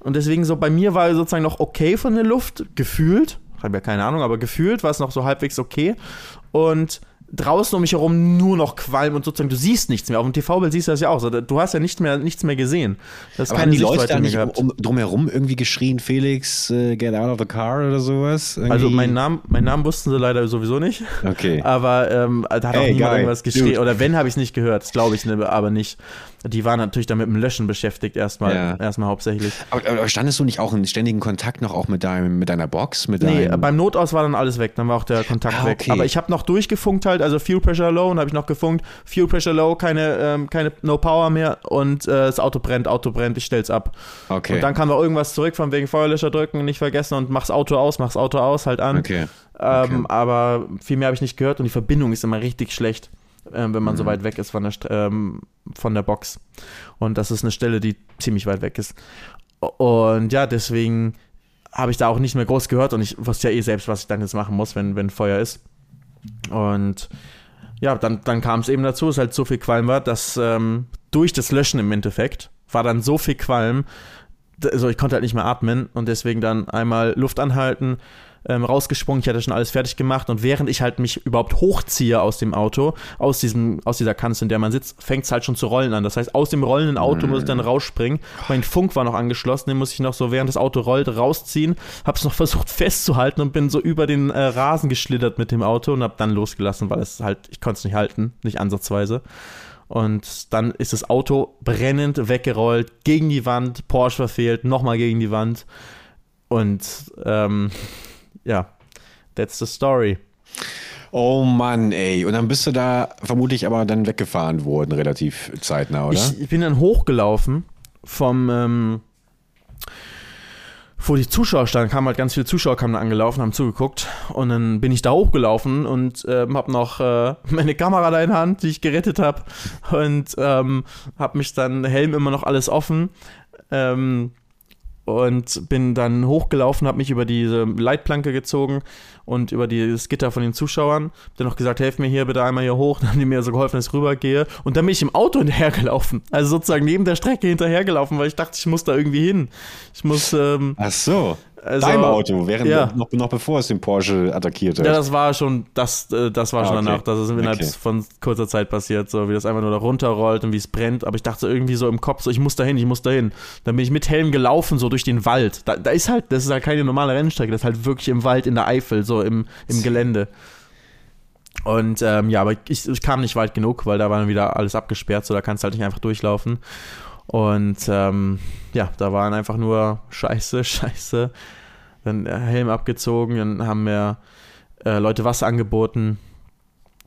Und deswegen so bei mir war sozusagen noch okay von der Luft gefühlt habe ja keine Ahnung, aber gefühlt war es noch so halbwegs okay. Und draußen um mich herum nur noch Qualm und sozusagen, du siehst nichts mehr. Auf dem TV-Bild siehst du das ja auch. Du hast ja nicht mehr, nichts mehr gesehen. Das Aber haben die Leute da nicht um, drumherum irgendwie geschrien, Felix, uh, get out of the car oder sowas? Irgendwie? Also meinen Namen, meinen Namen wussten sie leider sowieso nicht. Okay. Aber ähm, da hat hey, auch niemand geil. irgendwas geschrien. Oder wenn, habe ich es nicht gehört. Das glaube ich ne, aber nicht. Die waren natürlich dann mit dem Löschen beschäftigt, erstmal, ja. erstmal hauptsächlich. Aber, aber, standest du nicht auch in ständigen Kontakt noch auch mit, deinem, mit deiner Box? Mit nee, beim Notaus war dann alles weg, dann war auch der Kontakt ah, okay. weg. Aber ich habe noch durchgefunkt halt, also Fuel Pressure Low, und habe ich noch gefunkt, Fuel Pressure Low, keine, ähm, keine No Power mehr und äh, das Auto brennt, Auto brennt, ich stell's ab. Okay. Und dann kam noch irgendwas zurück, von wegen Feuerlöscher drücken, nicht vergessen und mach's Auto aus, mach's Auto aus, halt an. Okay. Ähm, okay. Aber viel mehr habe ich nicht gehört und die Verbindung ist immer richtig schlecht äh, wenn man mhm. so weit weg ist von der, ähm, von der Box. Und das ist eine Stelle, die ziemlich weit weg ist. Und ja, deswegen habe ich da auch nicht mehr groß gehört und ich wusste ja eh selbst, was ich dann jetzt machen muss, wenn, wenn Feuer ist. Und ja, dann, dann kam es eben dazu, dass halt so viel Qualm war, dass ähm, durch das Löschen im Endeffekt war dann so viel Qualm, also ich konnte halt nicht mehr atmen und deswegen dann einmal Luft anhalten, ähm, rausgesprungen, ich hatte schon alles fertig gemacht und während ich halt mich überhaupt hochziehe aus dem Auto, aus, diesem, aus dieser Kanzel, in der man sitzt, fängt es halt schon zu rollen an. Das heißt, aus dem rollenden Auto mhm. muss ich dann rausspringen. Mein Funk war noch angeschlossen, den muss ich noch so, während das Auto rollt, rausziehen. Hab's noch versucht festzuhalten und bin so über den äh, Rasen geschlittert mit dem Auto und hab dann losgelassen, weil es halt, ich konnte es nicht halten, nicht ansatzweise. Und dann ist das Auto brennend weggerollt, gegen die Wand, Porsche verfehlt, nochmal gegen die Wand. Und ähm, ja, that's the story. Oh Mann, ey. Und dann bist du da vermutlich aber dann weggefahren worden, relativ zeitnah, oder? Ich, ich bin dann hochgelaufen vom, ähm, wo die Zuschauer standen, kamen halt ganz viele Zuschauer kamen da angelaufen, haben zugeguckt und dann bin ich da hochgelaufen und äh, habe noch äh, meine Kamera da in der Hand, die ich gerettet habe und ähm, habe mich dann Helm immer noch alles offen ähm, und bin dann hochgelaufen, habe mich über diese Leitplanke gezogen und über das Gitter von den Zuschauern. Hab dann noch gesagt, helft mir hier bitte einmal hier hoch. Dann haben die mir so geholfen, dass ich rübergehe. Und dann bin ich im Auto hinterhergelaufen. Also sozusagen neben der Strecke hinterhergelaufen, weil ich dachte, ich muss da irgendwie hin. Ich muss. Ähm, Ach so. Also, Dein Auto, während ja. noch, noch bevor es den Porsche attackiert hat. Ja, das war schon, das, äh, das war ah, schon okay. danach. Das ist innerhalb okay. von kurzer Zeit passiert, so wie das einfach nur da runterrollt und wie es brennt. Aber ich dachte irgendwie so im Kopf, so ich muss dahin, ich muss dahin. Dann bin ich mit Helm gelaufen, so durch den Wald. Da, da ist halt, das ist halt keine normale Rennstrecke, das ist halt wirklich im Wald in der Eifel, so im, im Gelände. Und ähm, ja, aber ich, ich, kam nicht weit genug, weil da war dann wieder alles abgesperrt, so da kannst du halt nicht einfach durchlaufen. Und ähm, ja, da waren einfach nur Scheiße, Scheiße dann Helm abgezogen, dann haben mir äh, Leute Wasser angeboten.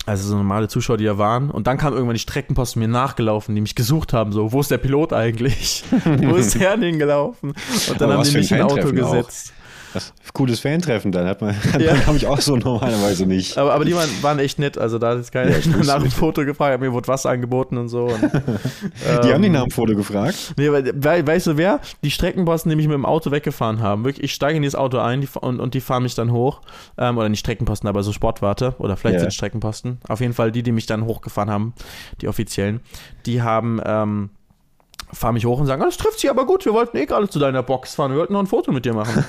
Also so normale Zuschauer, die da waren. Und dann kam irgendwann die Streckenposten mir nachgelaufen, die mich gesucht haben. So, wo ist der Pilot eigentlich? wo ist der denn gelaufen? Und dann Aber haben die mich in ein Auto gesetzt. Auch. Das cooles Fan-Treffen dann. Hat man, ja. dann habe ich auch so normalerweise nicht. Aber, aber die waren, waren echt nett. Also da hat jetzt keiner ja, nach dem Foto gefragt, mir wurde Wasser angeboten und so. Und, die ähm, haben die nach dem Foto gefragt? Nee, weil, weißt du wer? Die Streckenposten, die mich mit dem Auto weggefahren haben. Wirklich, ich steige in dieses Auto ein die, und, und die fahren mich dann hoch. Ähm, oder nicht Streckenposten, aber so Sportwarte. Oder vielleicht yeah. sind Streckenposten. Auf jeden Fall die, die mich dann hochgefahren haben, die offiziellen. Die haben ähm, fahre mich hoch und sagen, ah, das trifft sich aber gut, wir wollten eh gerade zu deiner Box fahren, wir wollten noch ein Foto mit dir machen.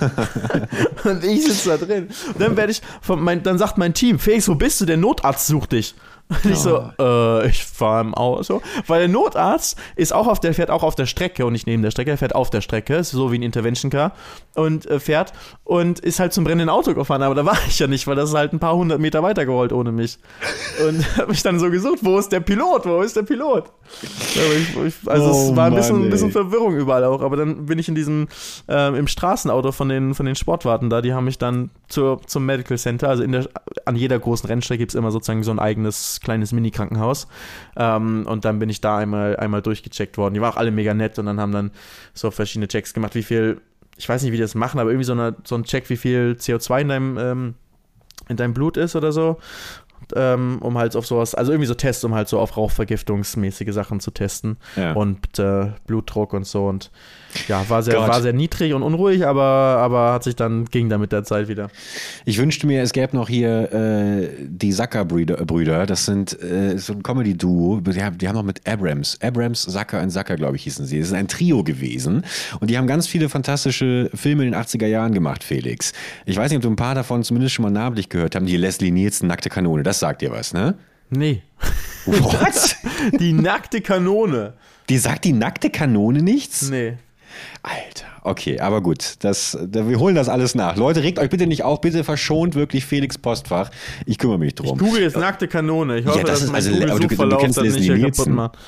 und ich sitze da drin. Und dann werde ich, mein, dann sagt mein Team, Felix, wo bist du? Der Notarzt sucht dich. Und ich so, äh, ich fahre im Auto. Weil der Notarzt ist auch auf der, fährt auch auf der Strecke und nicht neben der Strecke, er fährt auf der Strecke, ist so wie ein Intervention Car und äh, fährt und ist halt zum brennenden Auto gefahren, aber da war ich ja nicht, weil das ist halt ein paar hundert Meter weiter gerollt ohne mich. Und habe mich dann so gesucht, wo ist der Pilot? Wo ist der Pilot? Also oh, es war ein bisschen, ein bisschen, Verwirrung überall auch, aber dann bin ich in diesem, ähm, im Straßenauto von den, von den Sportwarten da, die haben mich dann zur, zum Medical Center, also in der, an jeder großen Rennstrecke gibt es immer sozusagen so ein eigenes kleines Mini-Krankenhaus. Ähm, und dann bin ich da einmal, einmal durchgecheckt worden. Die waren auch alle mega nett und dann haben dann so verschiedene Checks gemacht, wie viel, ich weiß nicht, wie die das machen, aber irgendwie so, eine, so ein Check, wie viel CO2 in deinem, ähm, in deinem Blut ist oder so ähm, um halt auf sowas, also irgendwie so Tests, um halt so auf rauchvergiftungsmäßige Sachen zu testen ja. und äh, Blutdruck und so und ja, war sehr, war sehr niedrig und unruhig, aber, aber hat sich dann, ging dann mit der Zeit wieder. Ich wünschte mir, es gäbe noch hier äh, die Sacker-Brüder, das sind äh, so ein Comedy-Duo, die haben, die haben noch mit Abrams, Abrams, Sacker und Sacker, glaube ich, hießen sie. Das ist ein Trio gewesen und die haben ganz viele fantastische Filme in den 80er Jahren gemacht, Felix. Ich weiß nicht, ob du ein paar davon zumindest schon mal namentlich gehört haben, die Leslie Nielsen, Nackte Kanone, das sagt dir was, ne? Nee. Was? die nackte Kanone. Die sagt die nackte Kanone nichts? Nee. Alter, okay, aber gut, das, wir holen das alles nach. Leute, regt euch bitte nicht auf, bitte verschont wirklich Felix Postfach. Ich kümmere mich drum. Ich google jetzt nackte Kanone. Ich hoffe, ja, das dass ist, mein also, du, du, du kennst das nicht kaputt macht.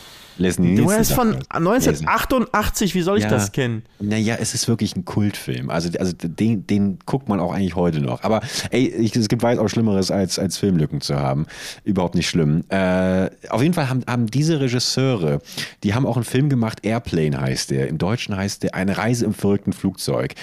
Leslie Du ist von 1988, wie soll ich ja, das kennen? Naja, es ist wirklich ein Kultfilm. Also, also den, den guckt man auch eigentlich heute noch. Aber ey, ich, es gibt weit auch Schlimmeres, als, als Filmlücken zu haben. Überhaupt nicht schlimm. Äh, auf jeden Fall haben, haben diese Regisseure, die haben auch einen Film gemacht, Airplane heißt der. Im Deutschen heißt der Eine Reise im verrückten Flugzeug.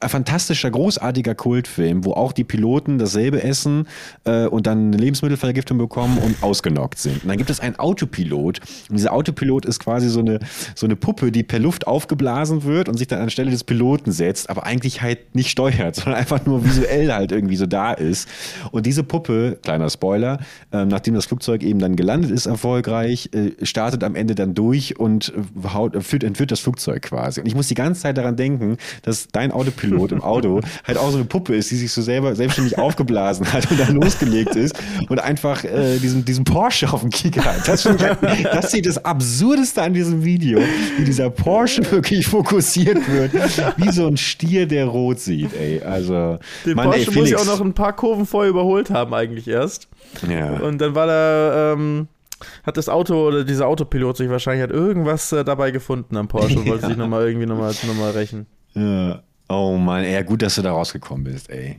Ein fantastischer, großartiger Kultfilm, wo auch die Piloten dasselbe essen äh, und dann eine Lebensmittelvergiftung bekommen und ausgenockt sind. Und dann gibt es einen Autopilot. Und dieser Autopilot Autopilot ist quasi so eine, so eine Puppe, die per Luft aufgeblasen wird und sich dann anstelle des Piloten setzt, aber eigentlich halt nicht steuert, sondern einfach nur visuell halt irgendwie so da ist. Und diese Puppe, kleiner Spoiler, äh, nachdem das Flugzeug eben dann gelandet ist, erfolgreich, äh, startet am Ende dann durch und äh, haut, führt, entführt das Flugzeug quasi. Und ich muss die ganze Zeit daran denken, dass dein Autopilot im Auto halt auch so eine Puppe ist, die sich so selber selbstständig aufgeblasen hat und dann losgelegt ist und einfach äh, diesen, diesen Porsche auf dem Kicker hat. Das, halt, das sieht das absurd Absurdeste an diesem Video, wie dieser Porsche wirklich fokussiert wird, wie so ein Stier, der rot sieht, ey. Also, Den Mann, Porsche ey, muss ja auch noch ein paar Kurven vorher überholt haben, eigentlich erst. Ja. Und dann war da, ähm, hat das Auto oder dieser Autopilot sich wahrscheinlich hat irgendwas äh, dabei gefunden am Porsche und wollte ja. sich nochmal irgendwie nochmal noch mal rächen. Ja. Oh Mann, ey, gut, dass du da rausgekommen bist, ey.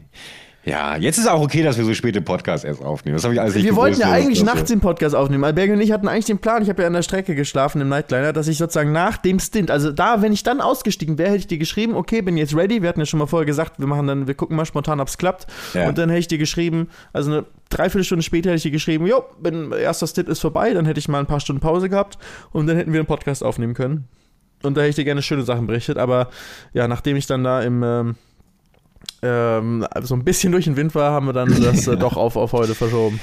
Ja, jetzt ist auch okay, dass wir so spät den Podcast erst aufnehmen. Das habe ich alles nicht Wir wollten ja eigentlich nachts den Podcast aufnehmen. Alberg und ich hatten eigentlich den Plan, ich habe ja an der Strecke geschlafen im Nightliner, dass ich sozusagen nach dem Stint, also da, wenn ich dann ausgestiegen wäre, hätte ich dir geschrieben, okay, bin jetzt ready. Wir hatten ja schon mal vorher gesagt, wir machen dann, wir gucken mal spontan, ob es klappt. Ja. Und dann hätte ich dir geschrieben, also eine Dreiviertelstunde später hätte ich dir geschrieben, jo, bin, erster Stint ist vorbei, dann hätte ich mal ein paar Stunden Pause gehabt und dann hätten wir einen Podcast aufnehmen können. Und da hätte ich dir gerne schöne Sachen berichtet, aber ja, nachdem ich dann da im ähm, ähm, so ein bisschen durch den Wind war, haben wir dann das äh, doch auf, auf heute verschoben.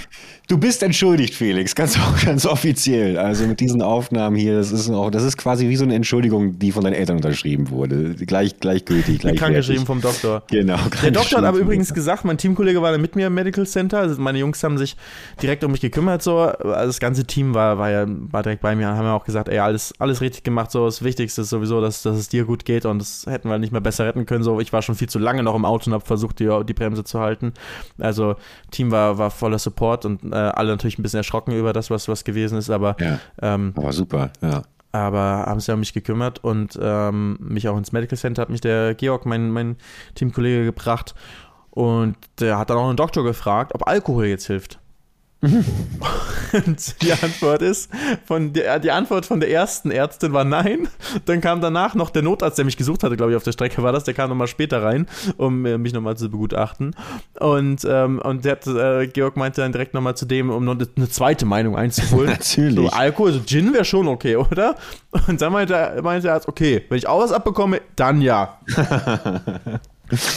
Du bist entschuldigt, Felix, ganz, ganz offiziell. Also mit diesen Aufnahmen hier, das ist auch, das ist quasi wie so eine Entschuldigung, die von deinen Eltern unterschrieben wurde. Gleich, gleichgültig, gleich. Krankgeschrieben vom Doktor. Genau. Der Doktor hat aber übrigens gesagt, mein Teamkollege war da mit mir im Medical Center. Also meine Jungs haben sich direkt um mich gekümmert. So, also das ganze Team war, war ja war direkt bei mir, haben ja auch gesagt, ey, alles, alles richtig gemacht. So, das Wichtigste ist sowieso, dass, dass es dir gut geht und das hätten wir nicht mehr besser retten können. So, ich war schon viel zu lange noch im Auto und habe versucht, die, die Bremse zu halten. Also Team war, war voller Support und äh, alle natürlich ein bisschen erschrocken über das, was, was gewesen ist, aber ja, ähm, aber super, ja. Aber haben sich um mich gekümmert und ähm, mich auch ins Medical Center hat mich der Georg, mein, mein Teamkollege, gebracht. Und der hat dann auch einen Doktor gefragt, ob Alkohol jetzt hilft. Und die Antwort ist, von der, die Antwort von der ersten Ärztin war nein. Dann kam danach noch der Notarzt, der mich gesucht hatte, glaube ich, auf der Strecke war das, der kam nochmal später rein, um äh, mich nochmal zu begutachten. Und, ähm, und der hat, äh, Georg meinte dann direkt nochmal zu dem, um noch eine zweite Meinung einzuholen. Natürlich. So, Alkohol, so Gin wäre schon okay, oder? Und dann meinte, meinte der Arzt, okay, wenn ich auch was abbekomme, dann ja.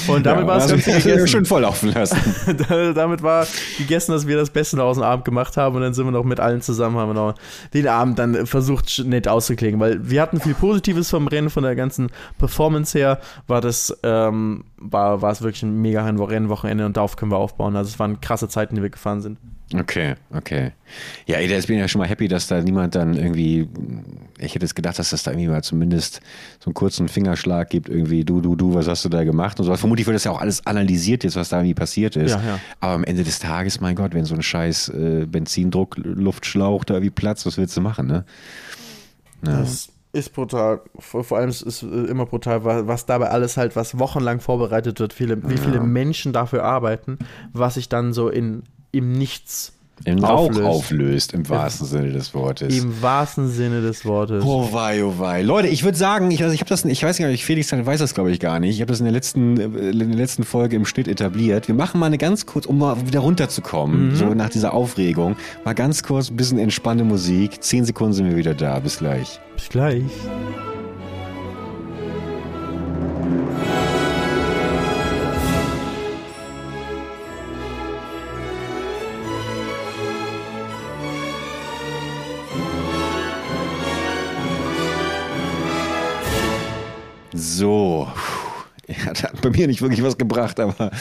Und damit ja, war es also, ganz gegessen. schön volllaufen lassen. damit war gegessen, dass wir das Beste aus dem Abend gemacht haben und dann sind wir noch mit allen zusammen, haben wir noch den Abend dann versucht nett auszuklingen, weil wir hatten viel Positives vom Rennen, von der ganzen Performance her war das, ähm, war, war es wirklich ein mega Rennwochenende und darauf können wir aufbauen. Also es waren krasse Zeiten, die wir gefahren sind. Okay, okay. Ja, ich bin ja schon mal happy, dass da niemand dann irgendwie, ich hätte jetzt gedacht, dass das da irgendwie mal zumindest so einen kurzen Fingerschlag gibt, irgendwie, du, du, du, was hast du da gemacht und so. Vermutlich wird das ja auch alles analysiert jetzt, was da irgendwie passiert ist. Ja, ja. Aber am Ende des Tages, mein Gott, wenn so ein scheiß äh, Benzindruck, Luftschlauch da wie Platz, was willst du machen, ne? Ja. Das ist brutal. Vor, vor allem ist es immer brutal, was dabei alles halt, was wochenlang vorbereitet wird, viele, wie viele Menschen dafür arbeiten, was sich dann so in im Nichts im Rauch auflöst. auflöst, im wahrsten Sinne des Wortes. Im wahrsten Sinne des Wortes. Oh wei, oh wei. Leute, ich würde sagen, ich, also ich habe das, ich weiß gar nicht, Felix weiß das glaube ich gar nicht. Ich habe das in der letzten, in der letzten Folge im Schnitt etabliert. Wir machen mal eine ganz kurz, um mal wieder runterzukommen, mhm. so nach dieser Aufregung, mal ganz kurz ein bisschen entspannte Musik. Zehn Sekunden sind wir wieder da. Bis gleich. Bis gleich. So. Er hat bei mir nicht wirklich was gebracht, aber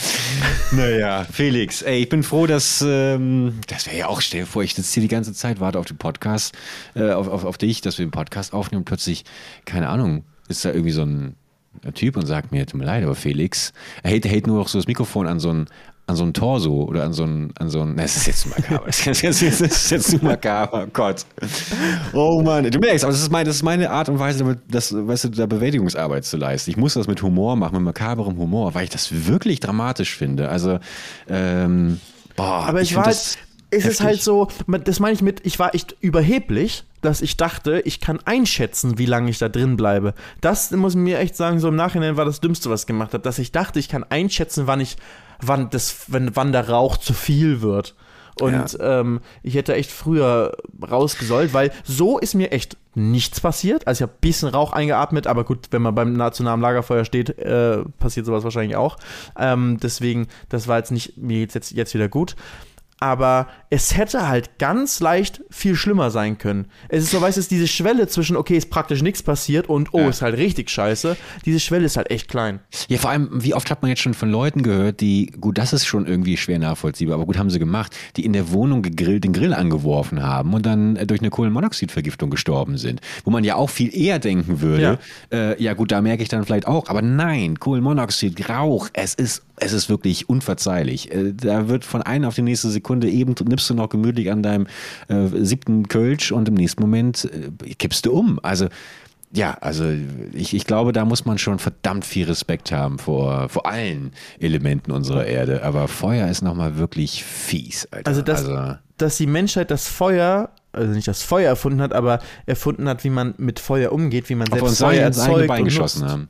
naja, Felix, ey, ich bin froh, dass ähm, das wäre ja auch, stell dir vor, ich sitze hier die ganze Zeit, warte auf den Podcast, äh, auf, auf, auf dich, dass wir den Podcast aufnehmen plötzlich, keine Ahnung, ist da irgendwie so ein Typ und sagt mir, tut mir leid, aber Felix, er hält, hält nur noch so das Mikrofon an so ein, an so ein Torso oder an so ein, an so ein, das ist jetzt zu makaber, das ist jetzt, das ist jetzt zu makaber, oh Gott. Oh Mann, du merkst, aber das ist, mein, das ist meine Art und Weise, das, weißt du, da Bewältigungsarbeit zu leisten. Ich muss das mit Humor machen, mit makaberem Humor, weil ich das wirklich dramatisch finde. Also, ähm, boah, aber ich, ich war halt, es ist halt so, das meine ich mit, ich war echt überheblich, dass ich dachte, ich kann einschätzen, wie lange ich da drin bleibe. Das muss mir echt sagen, so im Nachhinein war das Dümmste, was ich gemacht habe, dass ich dachte, ich kann einschätzen, wann ich wann, das, wenn, wann der Rauch zu viel wird. Und ja. ähm, ich hätte echt früher rausgesollt, weil so ist mir echt nichts passiert. Also ich habe ein bisschen Rauch eingeatmet, aber gut, wenn man beim nationalen Lagerfeuer steht, äh, passiert sowas wahrscheinlich auch. Ähm, deswegen, das war jetzt nicht, mir jetzt, jetzt wieder gut aber es hätte halt ganz leicht viel schlimmer sein können. Es ist so, weißt du, diese Schwelle zwischen, okay, ist praktisch nichts passiert und, oh, ja. ist halt richtig scheiße. Diese Schwelle ist halt echt klein. Ja, vor allem, wie oft hat man jetzt schon von Leuten gehört, die, gut, das ist schon irgendwie schwer nachvollziehbar, aber gut, haben sie gemacht, die in der Wohnung gegrillt, den Grill angeworfen haben und dann äh, durch eine Kohlenmonoxidvergiftung gestorben sind. Wo man ja auch viel eher denken würde, ja, äh, ja gut, da merke ich dann vielleicht auch, aber nein, Kohlenmonoxid, Rauch, es ist, es ist wirklich unverzeihlich. Äh, da wird von einer auf die nächste Sekunde Sekunde eben nippst du noch gemütlich an deinem äh, siebten Kölsch und im nächsten Moment äh, kippst du um. Also ja, also ich, ich glaube, da muss man schon verdammt viel Respekt haben vor, vor allen Elementen unserer Erde. Aber Feuer ist nochmal wirklich fies. Alter. Also, dass, also, dass die Menschheit das Feuer also nicht das Feuer erfunden hat, aber erfunden hat, wie man mit Feuer umgeht, wie man selbst Feuer erzeugt Bein geschossen haben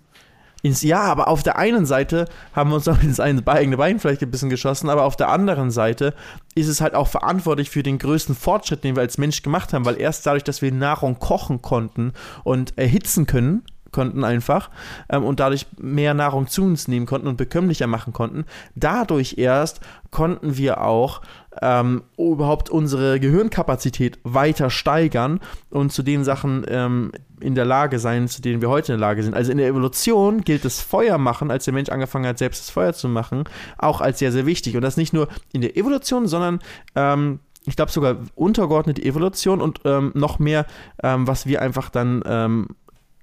ins Ja, aber auf der einen Seite haben wir uns auch ins eigene Bein vielleicht ein bisschen geschossen, aber auf der anderen Seite ist es halt auch verantwortlich für den größten Fortschritt, den wir als Mensch gemacht haben, weil erst dadurch, dass wir Nahrung kochen konnten und erhitzen können, konnten einfach ähm, und dadurch mehr Nahrung zu uns nehmen konnten und bekömmlicher machen konnten. Dadurch erst konnten wir auch ähm, überhaupt unsere Gehirnkapazität weiter steigern und zu den Sachen ähm, in der Lage sein, zu denen wir heute in der Lage sind. Also in der Evolution gilt das Feuer machen, als der Mensch angefangen hat, selbst das Feuer zu machen, auch als sehr, sehr wichtig. Und das nicht nur in der Evolution, sondern ähm, ich glaube sogar untergeordnete Evolution und ähm, noch mehr, ähm, was wir einfach dann ähm,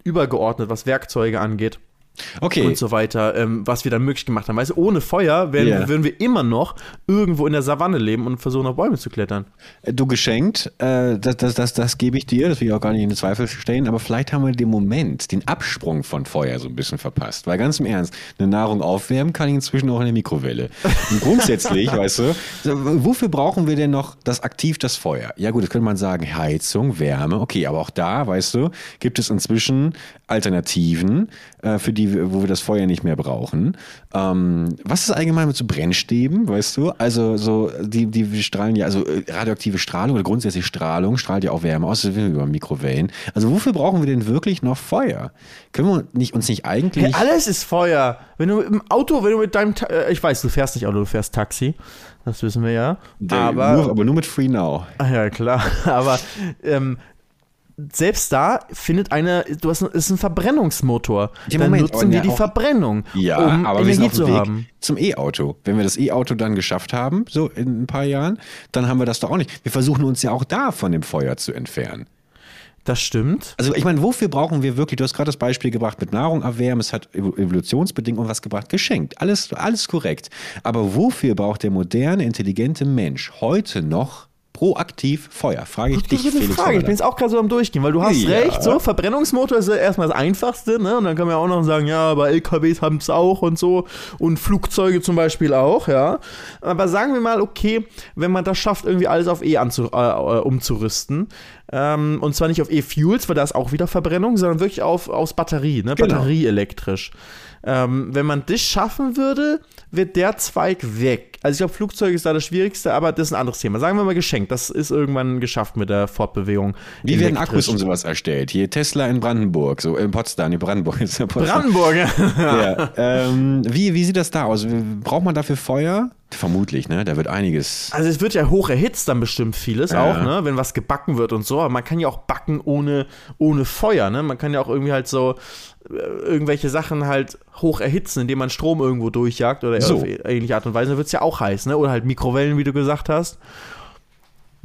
übergeordnet, was Werkzeuge angeht. Okay. Und so weiter, ähm, was wir dann möglich gemacht haben. Weißt du, ohne Feuer wären, Ja. würden wir immer noch irgendwo in der Savanne leben und versuchen, auf Bäume zu klettern. Du geschenkt, äh, das, das, das, das gebe ich dir, das will ich auch gar nicht in Zweifel stellen, aber vielleicht haben wir den Moment, den Absprung von Feuer so ein bisschen verpasst. Weil ganz im Ernst, eine Nahrung aufwärmen kann ich inzwischen auch in der Mikrowelle. Und grundsätzlich, weißt du, wofür brauchen wir denn noch das aktiv das Feuer? Ja gut, das könnte man sagen, Heizung, Wärme, okay, aber auch da, weißt du, gibt es inzwischen Alternativen, äh, für die, wo wir das Feuer nicht mehr brauchen. Ähm, was ist allgemein mit so Brennstäben, weißt du? Also so, die, die strahlen ja, also äh, radioaktive Strahlung oder grundsätzlich Strahlung strahlt ja auch Wärme aus, das wissen wir über Mikrowellen. Also wofür brauchen wir denn wirklich noch Feuer? Können wir nicht, uns nicht eigentlich... Hey, alles ist Feuer. Wenn du im Auto, wenn du mit deinem, Ta äh, ich weiß, du fährst nicht Auto, du fährst Taxi. Das wissen wir ja. Aber, nur, aber nur mit Free Now. Ach ja, klar. Aber ähm, selbst da findet eine, du hast, ist ein Verbrennungsmotor. Ja, Dann Moment, nutzen wir die auch- Verbrennung, Ja, um aber wir sind Energie auf dem zu Weg haben. zum E-Auto. Wenn wir das E-Auto dann geschafft haben, so in ein paar Jahren, dann haben wir das doch auch nicht. Wir versuchen uns ja auch da von dem Feuer zu entfernen. Das stimmt. Also ich meine, wofür brauchen wir wirklich, du hast gerade das Beispiel gebracht mit Nahrung erwärmen, es hat evo- evolutionsbedingt und was gebracht, geschenkt. Alles, alles korrekt. Aber wofür braucht der moderne, intelligente Mensch heute noch proaktiv Feuer? Frage ich dich, Das ist eine Felix. Frage. Ich bin jetzt auch gerade so am Durchgehen, weil du hast Ja. recht. So, Verbrennungsmotor ist ja erstmal das Einfachste, ne? Und dann kann man ja auch noch sagen, ja, aber LKWs haben es auch und so. Und Flugzeuge zum Beispiel auch, ja. Aber sagen wir mal, okay, wenn man das schafft, irgendwie alles auf E anzu äh, äh, umzurüsten. Ähm, und zwar nicht auf E-Fuels, weil da ist auch wieder Verbrennung, sondern wirklich auf, aus Batterie, ne? Genau. Batterieelektrisch. Ähm, wenn man das schaffen würde, wird der Zweig weg. Also ich glaube, Flugzeug ist da das Schwierigste, aber das ist ein anderes Thema. Sagen wir mal geschenkt. Das ist irgendwann geschafft mit der Fortbewegung. Wie werden. Akkus und sowas erstellt? Hier Tesla in Brandenburg, so in Potsdam, in Brandenburg. Ist ja Potsdam. Brandenburg. Ja. ähm, wie, wie sieht das da aus? Braucht man dafür Feuer? Vermutlich, ne? Da wird einiges. Also es wird ja hoch erhitzt dann bestimmt vieles Ja. auch, ne? Wenn was gebacken wird und so. Aber man kann ja auch backen ohne, ohne Feuer, ne? Man kann ja auch irgendwie halt so äh, irgendwelche Sachen halt hoch erhitzen, indem man Strom irgendwo durchjagt oder So. auf ähnliche Art und Weise. Dann wird es ja auch heiß, ne? Oder halt Mikrowellen, wie du gesagt hast.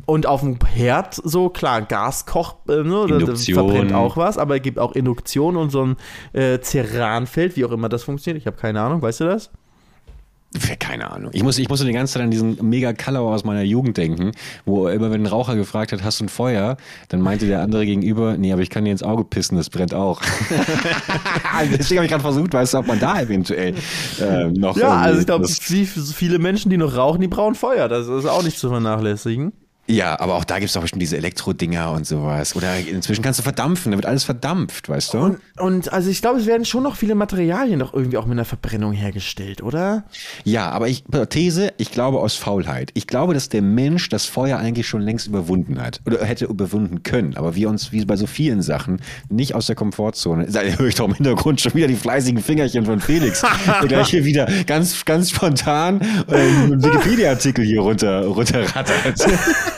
Und auf dem Herd, so klar, Gas kocht, äh, ne, Induktion. verbrennt auch was, aber es gibt auch Induktion und so ein äh, Ceranfeld, wie auch immer das funktioniert. Ich habe keine Ahnung, weißt du das? Keine Ahnung. Ich muss, ich muss so die ganze Zeit an diesen mega Kalauer aus meiner Jugend denken, wo immer, wenn ein Raucher gefragt hat, hast du ein Feuer? Dann meinte der andere gegenüber, nee, aber ich kann dir ins Auge pissen, das brennt auch. Deswegen habe ich gerade versucht, weißt du, ob man da eventuell äh, noch. Ja, also ich glaube, viele Menschen, die noch rauchen, die brauchen Feuer. Das ist auch nicht zu vernachlässigen. Ja, aber auch da gibt es doch bestimmt diese Elektro-Dinger und sowas. Oder inzwischen kannst du verdampfen, da wird alles verdampft, weißt du? Und, und also ich glaube, es werden schon noch viele Materialien doch irgendwie auch mit einer Verbrennung hergestellt, oder? Ja, aber ich, These, ich glaube aus Faulheit. Ich glaube, dass der Mensch das Feuer eigentlich schon längst überwunden hat. Oder hätte überwunden können. Aber wir uns, wie bei so vielen Sachen, nicht aus der Komfortzone. Da höre ich doch im Hintergrund schon wieder die fleißigen Fingerchen von Felix. der gleich hier wieder ganz, ganz spontan äh, einen Wikipedia-Artikel hier runter, runterrattert.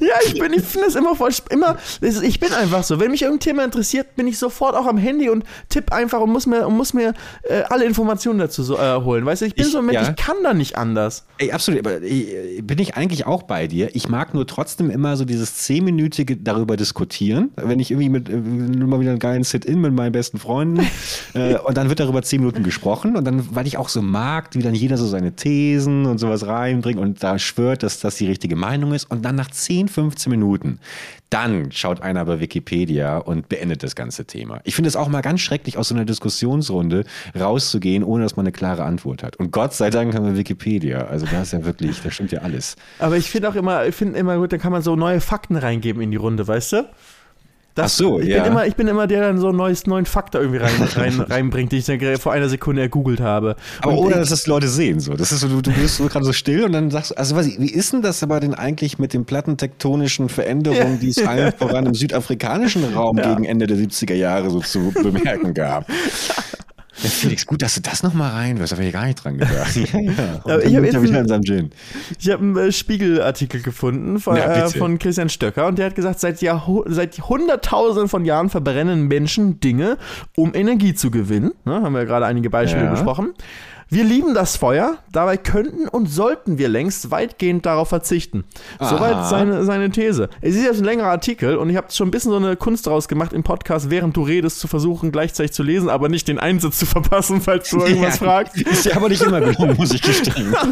Ja, ich bin, ich finde das immer voll, immer, ich bin einfach so. Wenn mich irgendein Thema interessiert, bin ich sofort auch am Handy und tipp einfach und muss mir, und muss mir äh, alle Informationen dazu so, äh, holen. Weißt du, ich bin Ich- so ein Mensch, ja. ich kann da nicht anders. Ey, absolut, aber äh, bin ich eigentlich auch bei dir. Ich mag nur trotzdem immer so dieses zehnminütige darüber diskutieren. Wenn ich irgendwie mit äh, nur mal wieder einen geilen Sit-In mit meinen besten Freunden äh, und dann wird darüber zehn Minuten gesprochen und dann, weil ich auch so mag, wie dann jeder so seine Thesen und sowas reinbringt und da schwört, dass das die richtige Meinung ist und dann nach 10, 15 Minuten, dann schaut einer bei Wikipedia und beendet das ganze Thema. Ich finde es auch mal ganz schrecklich, aus so einer Diskussionsrunde rauszugehen, ohne dass man eine klare Antwort hat. Und Gott sei Dank haben wir Wikipedia. Also da ist ja wirklich, da stimmt ja alles. Aber ich finde auch immer, ich finde immer gut, da kann man so neue Fakten reingeben in die Runde, weißt du? Das, Ach so, ich ja. Bin immer, ich bin immer der, der dann so einen neues, neuen Faktor irgendwie rein, rein, reinbringt, den ich dann vor einer Sekunde ergoogelt habe. Aber Und ohne, ich- dass das Leute sehen. So. Das ist so, du, du bist so gerade so still und dann sagst du, also was, wie ist denn das aber denn eigentlich mit den plattentektonischen Veränderungen, die es allen voran im südafrikanischen Raum gegen Ende der 70er Jahre so zu bemerken gab? Ja, Felix, gut, dass du das nochmal reinwirfst, da habe ich gar nicht dran gedacht. Ja, ja. Aber ich dann hab liegt jetzt wieder ein- in seinem Gin. Ich habe einen äh, Spiegelartikel gefunden von, Ja, äh, von Christian Stöcker und der hat gesagt, seit, seit Hunderttausenden von Jahren verbrennen Menschen Dinge, um Energie zu gewinnen. Ne, haben wir ja gerade einige Beispiele Ja. besprochen. Wir lieben das Feuer, dabei könnten und sollten wir längst weitgehend darauf verzichten. Soweit Aha. seine, seine These. Es ist jetzt ein längerer Artikel und ich habe schon ein bisschen so eine Kunst daraus gemacht, im Podcast, während du redest, zu versuchen, gleichzeitig zu lesen, aber nicht den Einsatz zu verpassen, falls du irgendwas Ja, fragst. Ist ja aber nicht immer gelungen, muss ich gestehen.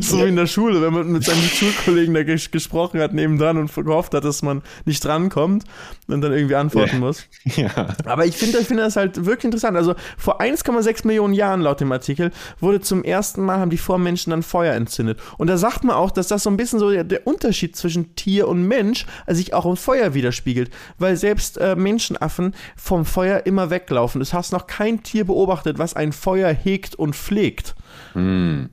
So wie in der Schule, wenn man mit seinem Schulkollegen da ges gesprochen hat nebendran und gehofft hat, dass man nicht drankommt und dann irgendwie antworten Ja. muss. Ja. Aber ich finde ich finde das halt wirklich interessant. Also vor 1,6 Millionen Jahren laut dem Artikel wurde zum ersten Mal haben die Vormenschen dann Feuer entzündet. Und da sagt man auch, dass das so ein bisschen so der, der Unterschied zwischen Tier und Mensch sich auch im Feuer widerspiegelt. Weil selbst äh, Menschenaffen vom Feuer immer weglaufen. Du hast noch kein Tier beobachtet, was ein Feuer hegt und pflegt.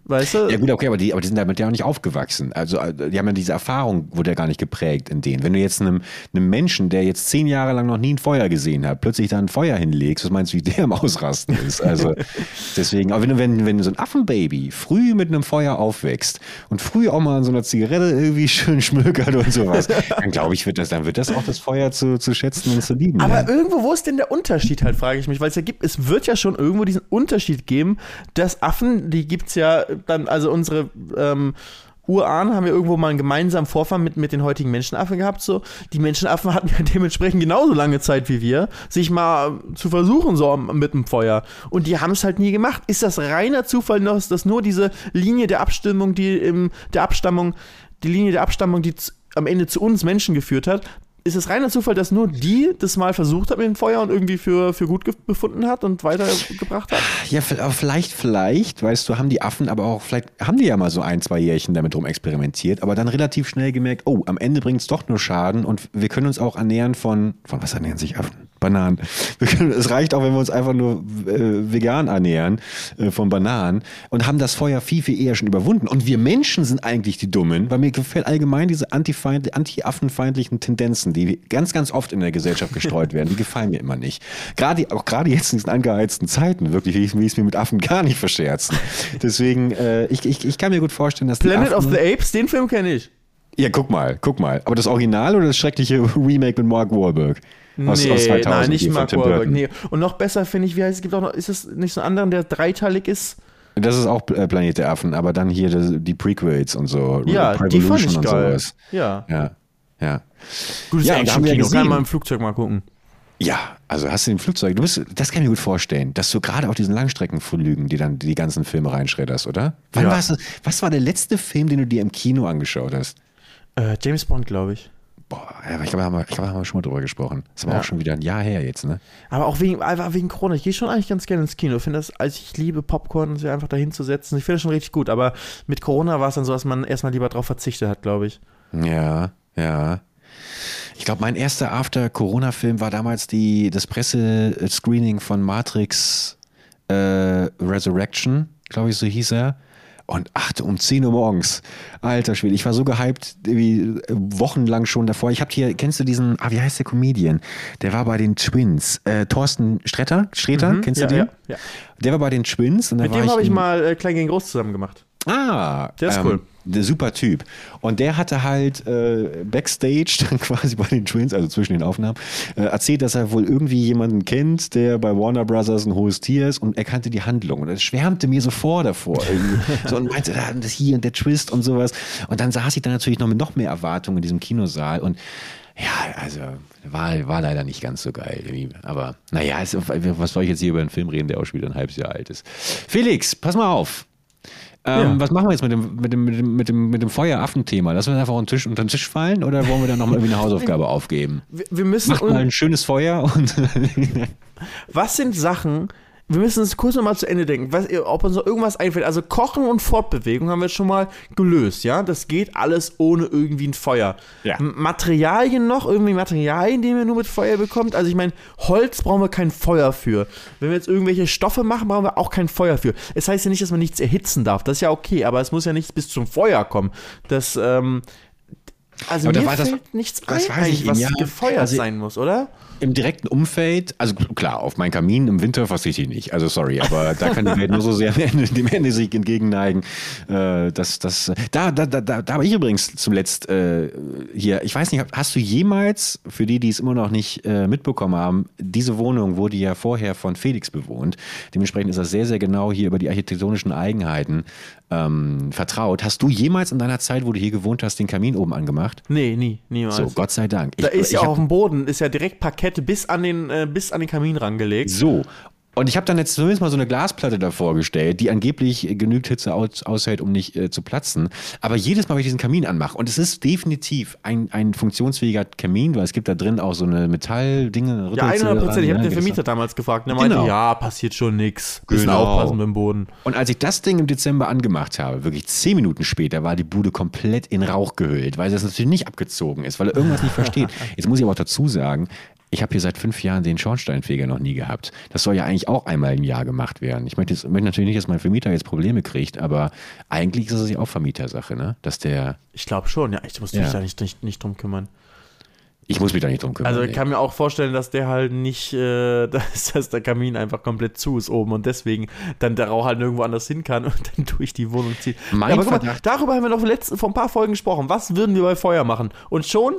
Weißt du? Ja gut, okay, aber die, aber die sind damit ja auch nicht aufgewachsen. Also äh, die haben ja diese Erfahrung, wurde ja gar nicht geprägt in denen. Wenn du jetzt einem, einem Menschen, der jetzt zehn Jahre lang noch nie ein Feuer gesehen hat, plötzlich da ein Feuer hinlegst, was meinst du, wie der am Ausrasten ist? Also deswegen, aber wenn du, wenn, wenn so ein Affenbaby früh mit einem Feuer aufwächst und früh auch mal an so einer Zigarette irgendwie schön schmökert und sowas, dann glaube ich, wird das, dann wird das auch das Feuer zu, zu schätzen und zu lieben. Aber lernen. irgendwo, wo ist denn der Unterschied halt, frage ich mich, weil es ja gibt, es wird ja schon irgendwo diesen Unterschied geben, dass Affen, die gibt es ja dann, also unsere ähm, Urahnen haben ja irgendwo mal einen gemeinsamen Vorfahren mit, mit den heutigen Menschenaffen gehabt. So. Die Menschenaffen hatten ja dementsprechend genauso lange Zeit wie wir, sich mal zu versuchen, so mit dem Feuer. Und die haben es halt nie gemacht. Ist das reiner Zufall, noch, dass nur diese Linie der Abstimmung, die im, der Abstammung, die Linie der Abstammung, die am Ende zu uns Menschen geführt hat, ist es reiner Zufall, dass nur die das mal versucht hat mit dem Feuer und irgendwie für, für gut befunden hat und weitergebracht hat? Ja, v- aber vielleicht, vielleicht, weißt du, haben die Affen aber auch, vielleicht haben die ja mal so ein, zwei Jährchen damit rum experimentiert, aber dann relativ schnell gemerkt, oh, am Ende bringt es doch nur Schaden und wir können uns auch ernähren von, von was ernähren sich Affen? Bananen. Können, es reicht auch, wenn wir uns einfach nur äh, vegan ernähren äh, von Bananen und haben das Feuer viel, viel eher schon überwunden. Und wir Menschen sind eigentlich die Dummen, weil mir gefällt allgemein diese anti-affenfeindlichen Tendenzen, die ganz, ganz oft in der Gesellschaft gestreut werden, die gefallen mir immer nicht. Gerade, auch gerade jetzt in diesen angeheizten Zeiten, wirklich, will ich es mir mit Affen gar nicht verscherzen. Deswegen, äh, ich, ich, ich kann mir gut vorstellen, dass Planet Affen, of the Apes, den Film kenne ich. Ja, guck mal, guck mal. Aber das Original oder das schreckliche Remake mit Mark Wahlberg? Aus, nee, aus 2000 nein, nicht Mark Wahlberg. Nee. Und noch besser finde ich, wie heißt es, gibt auch noch, ist es nicht so einen anderen, der dreiteilig ist? Das ist auch äh, Planet der Affen, aber dann hier das, die Prequels und so. Ja, die fand ich geil. sowas. Ja. Ja, ja. Gutes Ja, Action-Kino, kann man im Flugzeug mal gucken. Ja, also hast du den Flugzeug, du bist, das kann ich mir gut vorstellen, dass du gerade auf diesen Langstreckenflügen, die dann die ganzen Filme reinschredderst, oder? Wann Ja. warst du, was war der letzte Film, den du dir im Kino angeschaut hast? Äh, James Bond, glaube ich. Boah, ich glaube, da da haben wir schon mal drüber gesprochen. Das ist aber Ja. auch schon wieder ein Jahr her jetzt, ne? Aber auch wegen, einfach wegen Corona. Ich gehe schon eigentlich ganz gerne ins Kino. Ich finde das, also ich liebe Popcorn, sich einfach dahin zu setzen. Ich finde das schon richtig gut. Aber mit Corona war es dann so, dass man erstmal lieber drauf verzichtet hat, glaube ich. Ja, ja. Ich glaube, mein erster After-Corona-Film war damals die, das Presse-Screening von Matrix äh, Resurrection, glaube ich, so hieß er. Und achte um 10 Uhr morgens. Alter Schwede, ich war so gehypt, wie äh, wochenlang schon davor. Ich habe hier, kennst du diesen, ah, wie heißt der Comedian? Der war bei den Twins. Äh, Thorsten Stretter, Streter, kennst ja, du den? ja, ja. Der war bei den Twins. Und Mit dem habe ich mal äh, Klein gegen Groß zusammen gemacht. Ah, Der ist cool. Der super Typ. Und der hatte halt äh, Backstage, dann quasi bei den Twins, also zwischen den Aufnahmen, äh, erzählt, dass er wohl irgendwie jemanden kennt, der bei Warner Brothers ein hohes Tier ist und er kannte die Handlung. Und er schwärmte mir so vor davor. So, und meinte, ah, das hier und der Twist und sowas. Und dann saß ich dann natürlich noch mit noch mehr Erwartungen in diesem Kinosaal und ja, also war, war leider nicht ganz so geil. Aber naja, es, was soll ich jetzt hier über einen Film reden, der auch schon wieder ein halbes Jahr alt ist? Felix, pass mal auf. Ähm, Ja. Was machen wir jetzt mit dem, mit dem, mit dem, mit dem, mit dem Feueraffen-Thema? Lassen wir das einfach unter den, Tisch, unter den Tisch fallen oder wollen wir dann nochmal irgendwie eine Hausaufgabe aufgeben? Wir, wir müssen. Macht mal ein schönes Feuer und was sind Sachen, wir müssen es kurz nochmal zu Ende denken, was, ob uns noch irgendwas einfällt. Also Kochen und Fortbewegung haben wir jetzt schon mal gelöst, ja? Das geht alles ohne irgendwie ein Feuer. Ja. Materialien noch, irgendwie Materialien, die man nur mit Feuer bekommt. Also ich meine, Holz brauchen wir kein Feuer für. Wenn wir jetzt irgendwelche Stoffe machen, brauchen wir auch kein Feuer für. Es heißt ja nicht, dass man nichts erhitzen darf. Das ist ja okay, aber es muss ja nichts bis zum Feuer kommen. Das, ähm, also Aber da mir das- fällt nichts das ein, ich eigentlich, was eben, ja. gefeuert Also- sein muss, oder? Im direkten Umfeld, also klar, auf meinen Kamin im Winter verzichte ich nicht. Also sorry, aber da kann die Welt nur so sehr dem Ende, sich entgegenneigen. Äh, das, das, da, da, da, da, da habe ich übrigens zuletzt äh, hier, ich weiß nicht, hast du jemals, für die, die es immer noch nicht äh, mitbekommen haben, diese Wohnung wurde ja vorher von Felix bewohnt. Dementsprechend ist er sehr, sehr genau hier über die architektonischen Eigenheiten ähm, vertraut. Hast du jemals in deiner Zeit, wo du hier gewohnt hast, den Kamin oben angemacht? Nee, nie, niemals. So, Gott sei Dank. Da Ich- ist ja auf dem Boden, ist ja direkt Parkette bis an den, äh, bis an den Kamin rangelegt. So. Und ich habe dann jetzt zumindest mal so eine Glasplatte davor gestellt, die angeblich genügend Hitze aus, aushält, um nicht äh, zu platzen. Aber jedes Mal, wenn ich diesen Kamin anmache, und es ist definitiv ein, ein funktionsfähiger Kamin, weil es gibt da drin auch so eine Metalldinge. Ja, 100 Prozent. Ich habe den den Vermieter damals gefragt. Und er meinte, Genau. ja, passiert schon nix. Bisschen Genau. aufpassen mit dem Boden. Und als ich das Ding im Dezember angemacht habe, wirklich zehn Minuten später, war die Bude komplett in Rauch gehüllt, weil das natürlich nicht abgezogen ist, weil er irgendwas nicht versteht. Jetzt muss ich aber auch dazu sagen, ich habe hier seit fünf Jahren den Schornsteinfeger noch nie gehabt. Das soll ja eigentlich auch einmal im Jahr gemacht werden. Ich möchte, jetzt, möchte natürlich nicht, dass mein Vermieter jetzt Probleme kriegt, aber eigentlich ist es ja auch Vermietersache, ne? Dass der, Ich glaube schon, ja. Ich muss Ja. mich da nicht, nicht, nicht drum kümmern. ich muss mich da nicht drum kümmern. Also ich kann mir auch vorstellen, dass der halt nicht, äh, dass, dass der Kamin einfach komplett zu ist oben und deswegen dann der Rauch halt nirgendwo anders hin kann und dann durch die Wohnung zieht. Mein aber guck mal, darüber haben wir noch letzte, vor ein paar Folgen gesprochen. Was würden wir bei Feuer machen? Und schon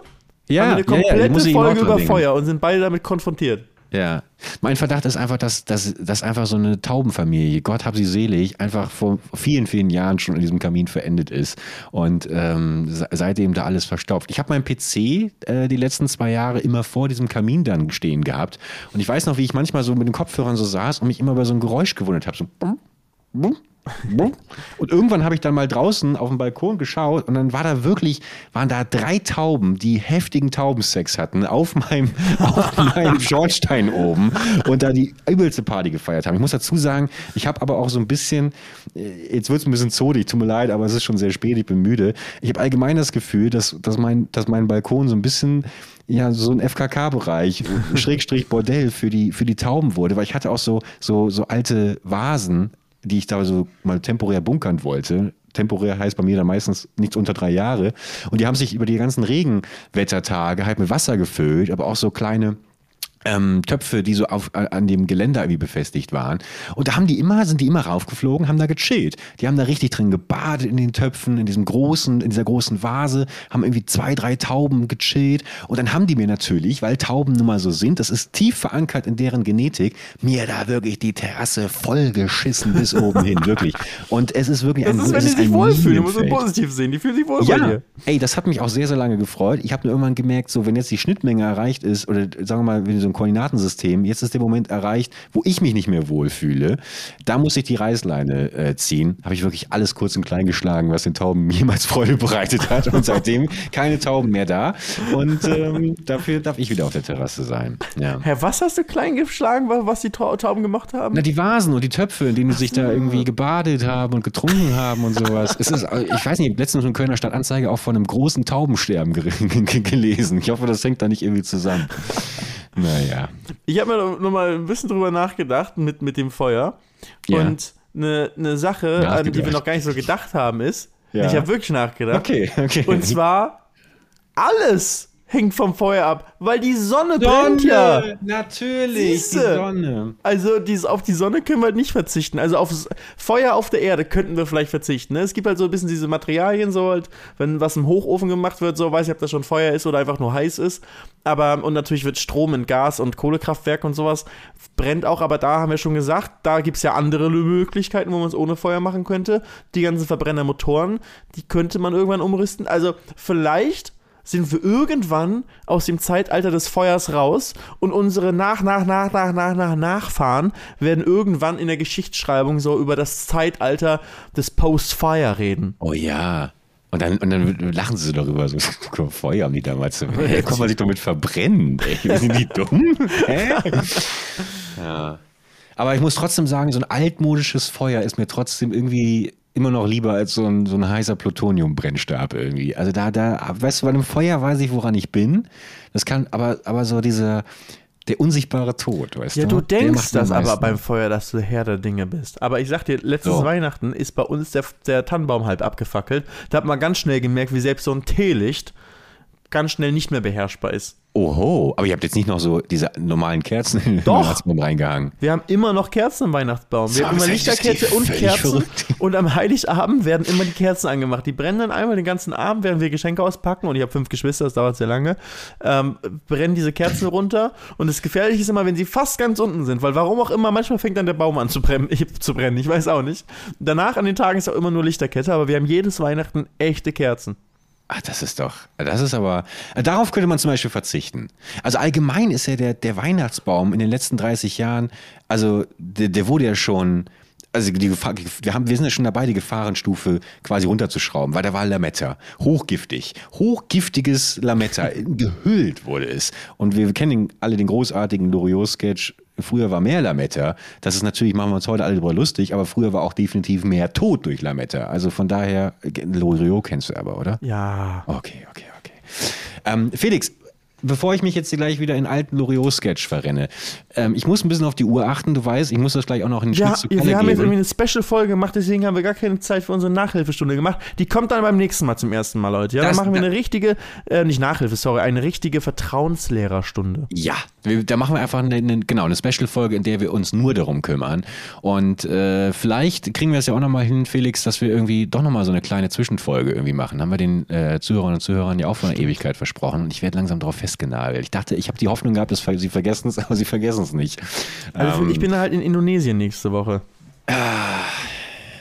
Ja, haben wir eine ja, ja, komplette auch Folge über. Feuer und sind beide damit konfrontiert. Ja. Mein Verdacht ist einfach, dass, dass, dass einfach so eine Taubenfamilie, Gott hab sie selig, einfach vor vielen, vielen Jahren schon in diesem Kamin verendet ist und ähm, se- seitdem da alles verstopft. Ich habe meinen PC äh, die letzten zwei Jahre immer vor diesem Kamin dann stehen gehabt und ich weiß noch, wie ich manchmal so mit den Kopfhörern so saß und mich immer über so ein Geräusch gewundert habe. So bum, bum, bum. Und irgendwann habe ich dann mal draußen auf dem Balkon geschaut und dann war da wirklich, waren da drei Tauben, die heftigen Taubensex hatten auf meinem, auf meinem Schornstein oben und da die übelste Party gefeiert haben. Ich muss dazu sagen, ich habe aber auch so ein bisschen, äh, jetzt wird es ein bisschen zodig, tut mir leid, aber es ist schon sehr spät, ich bin müde. Ich habe allgemein das Gefühl, dass, dass, mein, dass mein Balkon so ein bisschen ja, so ein FKK-Bereich, Schrägstrich Bordell für die, für die Tauben wurde, weil ich hatte auch so, so, so alte Vasen, die ich da so mal temporär bunkern wollte. Temporär heißt bei mir da meistens nichts unter drei Jahre. Und die haben sich über die ganzen Regenwettertage halt mit Wasser gefüllt, aber auch so kleine ähm, Töpfe, die so auf, an dem Geländer irgendwie befestigt waren. Und da haben die immer, sind die immer raufgeflogen, haben da gechillt. Die haben da richtig drin gebadet in den Töpfen, in diesem großen, in dieser großen Vase, haben irgendwie zwei, drei Tauben gechillt. Und dann haben die mir natürlich, weil Tauben nun mal so sind, das ist tief verankert in deren Genetik, mir da wirklich die Terrasse voll geschissen bis oben hin, wirklich. Und es ist wirklich Das ein ist, wenn die sich ein wohlfühlen. Du Minenfeld. positiv sehen. Die fühlen sich wohl bei Ja, dir. ey, das hat mich auch sehr, sehr lange gefreut. Ich habe nur irgendwann gemerkt, so wenn jetzt die Schnittmenge erreicht ist, oder sagen wir mal, wie so ein Koordinatensystem, jetzt ist der Moment erreicht, wo ich mich nicht mehr wohlfühle, da muss ich die Reißleine äh, ziehen. Habe ich wirklich alles kurz und klein geschlagen, was den Tauben jemals Freude bereitet hat. Und seitdem keine Tauben mehr da. Und ähm, dafür darf ich wieder auf der Terrasse sein. Ja. Herr, was hast du klein geschlagen, wa- was die Tau- Tauben gemacht haben? Na, die Vasen und die Töpfe, in denen sie sich da irgendwie gebadet haben und getrunken haben und sowas. Es ist, ich weiß nicht, letztens in Kölner Stadtanzeige auch von einem großen Taubensterben ge ge gelesen. Ich hoffe, das hängt da nicht irgendwie zusammen. Naja. Ich habe mir noch- mal ein bisschen drüber nachgedacht mit, mit dem Feuer. Ja. Und eine, eine Sache, an die wir noch gar nicht so gedacht haben, ist, Ja. ich habe wirklich nachgedacht. Okay, okay. Und zwar, alles hängt vom Feuer ab, weil die Sonne, brennt ja. natürlich, Siehste. die Sonne. Also dieses, auf die Sonne können wir halt nicht verzichten. Also auf Feuer auf der Erde könnten wir vielleicht verzichten. Ne? Es gibt halt so ein bisschen diese Materialien, so halt, wenn was im Hochofen gemacht wird, so weiß ich, ob das schon Feuer ist oder einfach nur heiß ist. Aber, und natürlich wird Strom in Gas- und Kohlekraftwerk und sowas brennt auch, aber da haben wir schon gesagt, da gibt es ja andere Möglichkeiten, wo man es ohne Feuer machen könnte. Die ganzen Verbrennermotoren, die könnte man irgendwann umrüsten. Also vielleicht sind wir irgendwann aus dem Zeitalter des Feuers raus und unsere nach, nach, nach, nach, nach, nach, Nachfahren werden irgendwann in der Geschichtsschreibung so über das Zeitalter des Post-Fire reden. Oh ja. Und dann, und dann lachen sie darüber, so Feuer haben die damals. Hey, kann man sich doch mit verbrennen, ey. Sind die dumm? Hä? ja. Aber ich muss trotzdem sagen, so ein altmodisches Feuer ist mir trotzdem irgendwie immer noch lieber als so ein, so ein heißer Plutonium-Brennstab irgendwie. Also da, da, weißt du, bei einem Feuer weiß ich, woran ich bin. Das kann, aber, aber so diese, der unsichtbare Tod, weißt Ja, du? du Der denkst das aber beim Feuer, dass du Herr der Dinge bist. Aber ich sag dir, letztes So. Weihnachten ist bei uns der, der Tannenbaum halb abgefackelt. Da hat man ganz schnell gemerkt, wie selbst so ein Teelicht ganz schnell nicht mehr beherrschbar ist. Oho, aber ihr habt jetzt nicht noch so diese normalen Kerzen in den Doch. Weihnachtsbaum reingehangen. Wir haben immer noch Kerzen im Weihnachtsbaum. Wir So, haben immer Lichterkette und Kerzen. verrückt. Und am Heiligabend werden immer die Kerzen angemacht. Die brennen dann einmal den ganzen Abend, während wir Geschenke auspacken. Und ich habe fünf Geschwister, das dauert sehr lange. Ähm, brennen diese Kerzen runter. Und das Gefährliche ist immer, wenn sie fast ganz unten sind. Weil warum auch immer, manchmal fängt dann der Baum an zu brennen. Ich, zu brennen. Ich weiß auch nicht. Danach an den Tagen ist auch immer nur Lichterkette. Aber wir haben jedes Weihnachten echte Kerzen. Ach, das ist doch, das ist aber, darauf könnte man zum Beispiel verzichten. Also allgemein ist ja der, der Weihnachtsbaum in den letzten 30 Jahren, also der, der wurde ja schon, also die Gefahr, wir, haben, wir sind ja schon dabei, die Gefahrenstufe quasi runterzuschrauben, weil da war Lametta, hochgiftig, hochgiftiges Lametta, gehüllt wurde es. Und wir kennen alle den großartigen Loriot-Sketch, früher war mehr Lametta. Das ist natürlich, machen wir uns heute alle darüber lustig, aber früher war auch definitiv mehr Tod durch Lametta. Also von daher, Loriot kennst du aber, oder? Ja. Okay, okay, okay. Ähm, Felix, bevor ich mich jetzt gleich wieder in alten Loriot-Sketch verrenne, ähm, ich muss ein bisschen auf die Uhr achten, du weißt, ich muss das gleich auch noch in den Ja, Schnitt zu wir Kalle haben jetzt geben. irgendwie eine Special-Folge gemacht, deswegen haben wir gar keine Zeit für unsere Nachhilfestunde gemacht. Die kommt dann beim nächsten Mal zum ersten Mal, Leute. Ja, Das- dann machen wir eine richtige, äh, nicht Nachhilfe, sorry, eine richtige Vertrauenslehrerstunde. Ja, wir, da machen wir einfach eine, eine, genau, eine Special-Folge, in der wir uns nur darum kümmern. Und äh, vielleicht kriegen wir es ja auch nochmal hin, Felix, dass wir irgendwie doch nochmal so eine kleine Zwischenfolge irgendwie machen. Haben wir den äh, Zuhörern und Zuhörern ja auch vor einer Ewigkeit versprochen. Und ich werde langsam darauf festgenagelt. Ich dachte, ich habe die Hoffnung gehabt, dass sie vergessen es, aber sie vergessen es nicht. Also Ähm, ich bin halt in Indonesien nächste Woche.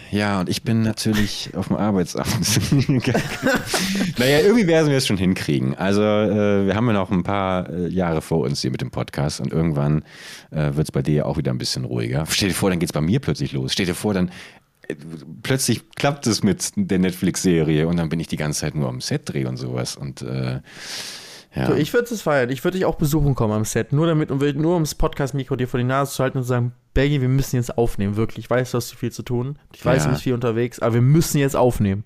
Ja, und ich bin natürlich auf dem Arbeitsamt. naja, irgendwie werden wir es schon hinkriegen. Also äh, wir haben ja noch ein paar äh, Jahre vor uns hier mit dem Podcast und irgendwann äh, wird es bei dir ja auch wieder ein bisschen ruhiger. Stell dir vor, dann geht es bei mir plötzlich los. Stell dir vor, dann äh, plötzlich klappt es mit der Netflix-Serie und dann bin ich die ganze Zeit nur am Set dreh und sowas. Und äh, ja. So, ich würde es feiern. Ich würde dich auch besuchen kommen am Set. Nur damit, will- nur ums Podcast-Mikro dir vor die Nase zu halten und zu sagen, Belgi, wir müssen jetzt aufnehmen, wirklich. Ich weiß, du hast zu viel zu tun. Ich weiß, Ja. du bist viel unterwegs, aber wir müssen jetzt aufnehmen.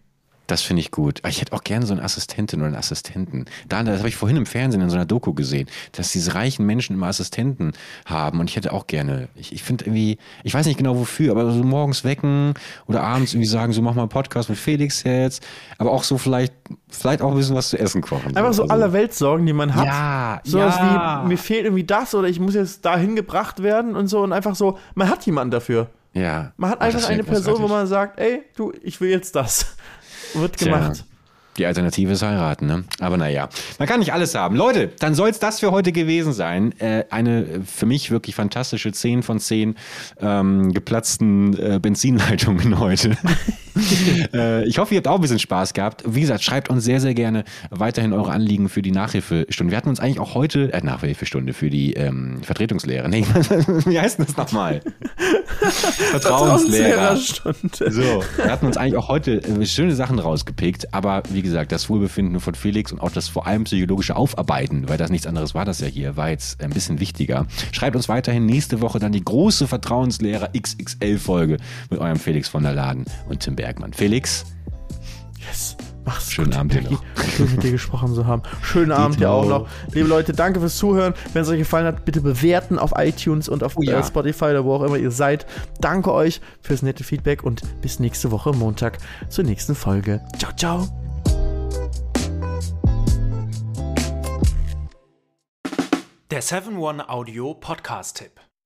Das finde ich gut. Aber Ich hätte auch gerne so eine Assistentin oder einen Assistenten. Da, das habe ich vorhin im Fernsehen in so einer Doku gesehen, dass diese reichen Menschen immer Assistenten haben. Und ich hätte auch gerne, ich, ich finde irgendwie, ich weiß nicht genau wofür, aber so morgens wecken oder abends irgendwie sagen, so mach mal einen Podcast mit Felix jetzt. Aber auch so vielleicht, vielleicht auch ein bisschen was zu essen kochen. Einfach so Also- aller Weltsorgen, die man hat. Ja, Sowas ja. wie, mir fehlt irgendwie das oder ich muss jetzt dahin gebracht werden und so und einfach so, man hat jemanden dafür. Ja. Man hat das einfach eine Person, wo großartig. man sagt, ey, du, ich will jetzt das. Wird Tja, gemacht. Die Alternative ist heiraten, ne? Aber naja, man kann nicht alles haben. Leute, dann soll es das für heute gewesen sein. Äh, eine äh, für mich wirklich fantastische 10 von 10 ähm, geplatzten äh, Benzinleitungen heute. äh, ich hoffe, ihr habt auch ein bisschen Spaß gehabt. Wie gesagt, schreibt uns sehr, sehr gerne weiterhin eure Anliegen für die Nachhilfestunde. Wir hatten uns eigentlich auch heute, äh, Nachhilfestunde für die ähm, Vertretungslehre. Nee, wie heißt denn das nochmal? Vertrauenslehrer. Vertrauenslehrerstunde. So, wir hatten uns eigentlich auch heute äh, schöne Sachen rausgepickt, aber wie gesagt, das Wohlbefinden von Felix und auch das vor allem psychologische Aufarbeiten, weil das nichts anderes war das ja hier, war jetzt ein bisschen wichtiger. Schreibt uns weiterhin nächste Woche dann die große Vertrauenslehrer XXL-Folge mit eurem Felix von der Laden und Tim Bergmann. Felix, Yes. Mach's Schönen gut, Abend dir noch. Schön mit dir gesprochen zu haben. Schönen Abend dir auch noch. Liebe Leute, danke fürs Zuhören. Wenn es euch gefallen hat, bitte bewerten auf iTunes und auf Oh ja. äh, Spotify oder wo auch immer ihr seid. Danke euch fürs nette Feedback und bis nächste Woche Montag zur nächsten Folge. Ciao, ciao. Der 7-One Audio Podcast-Tipp.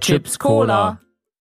Chips Cola.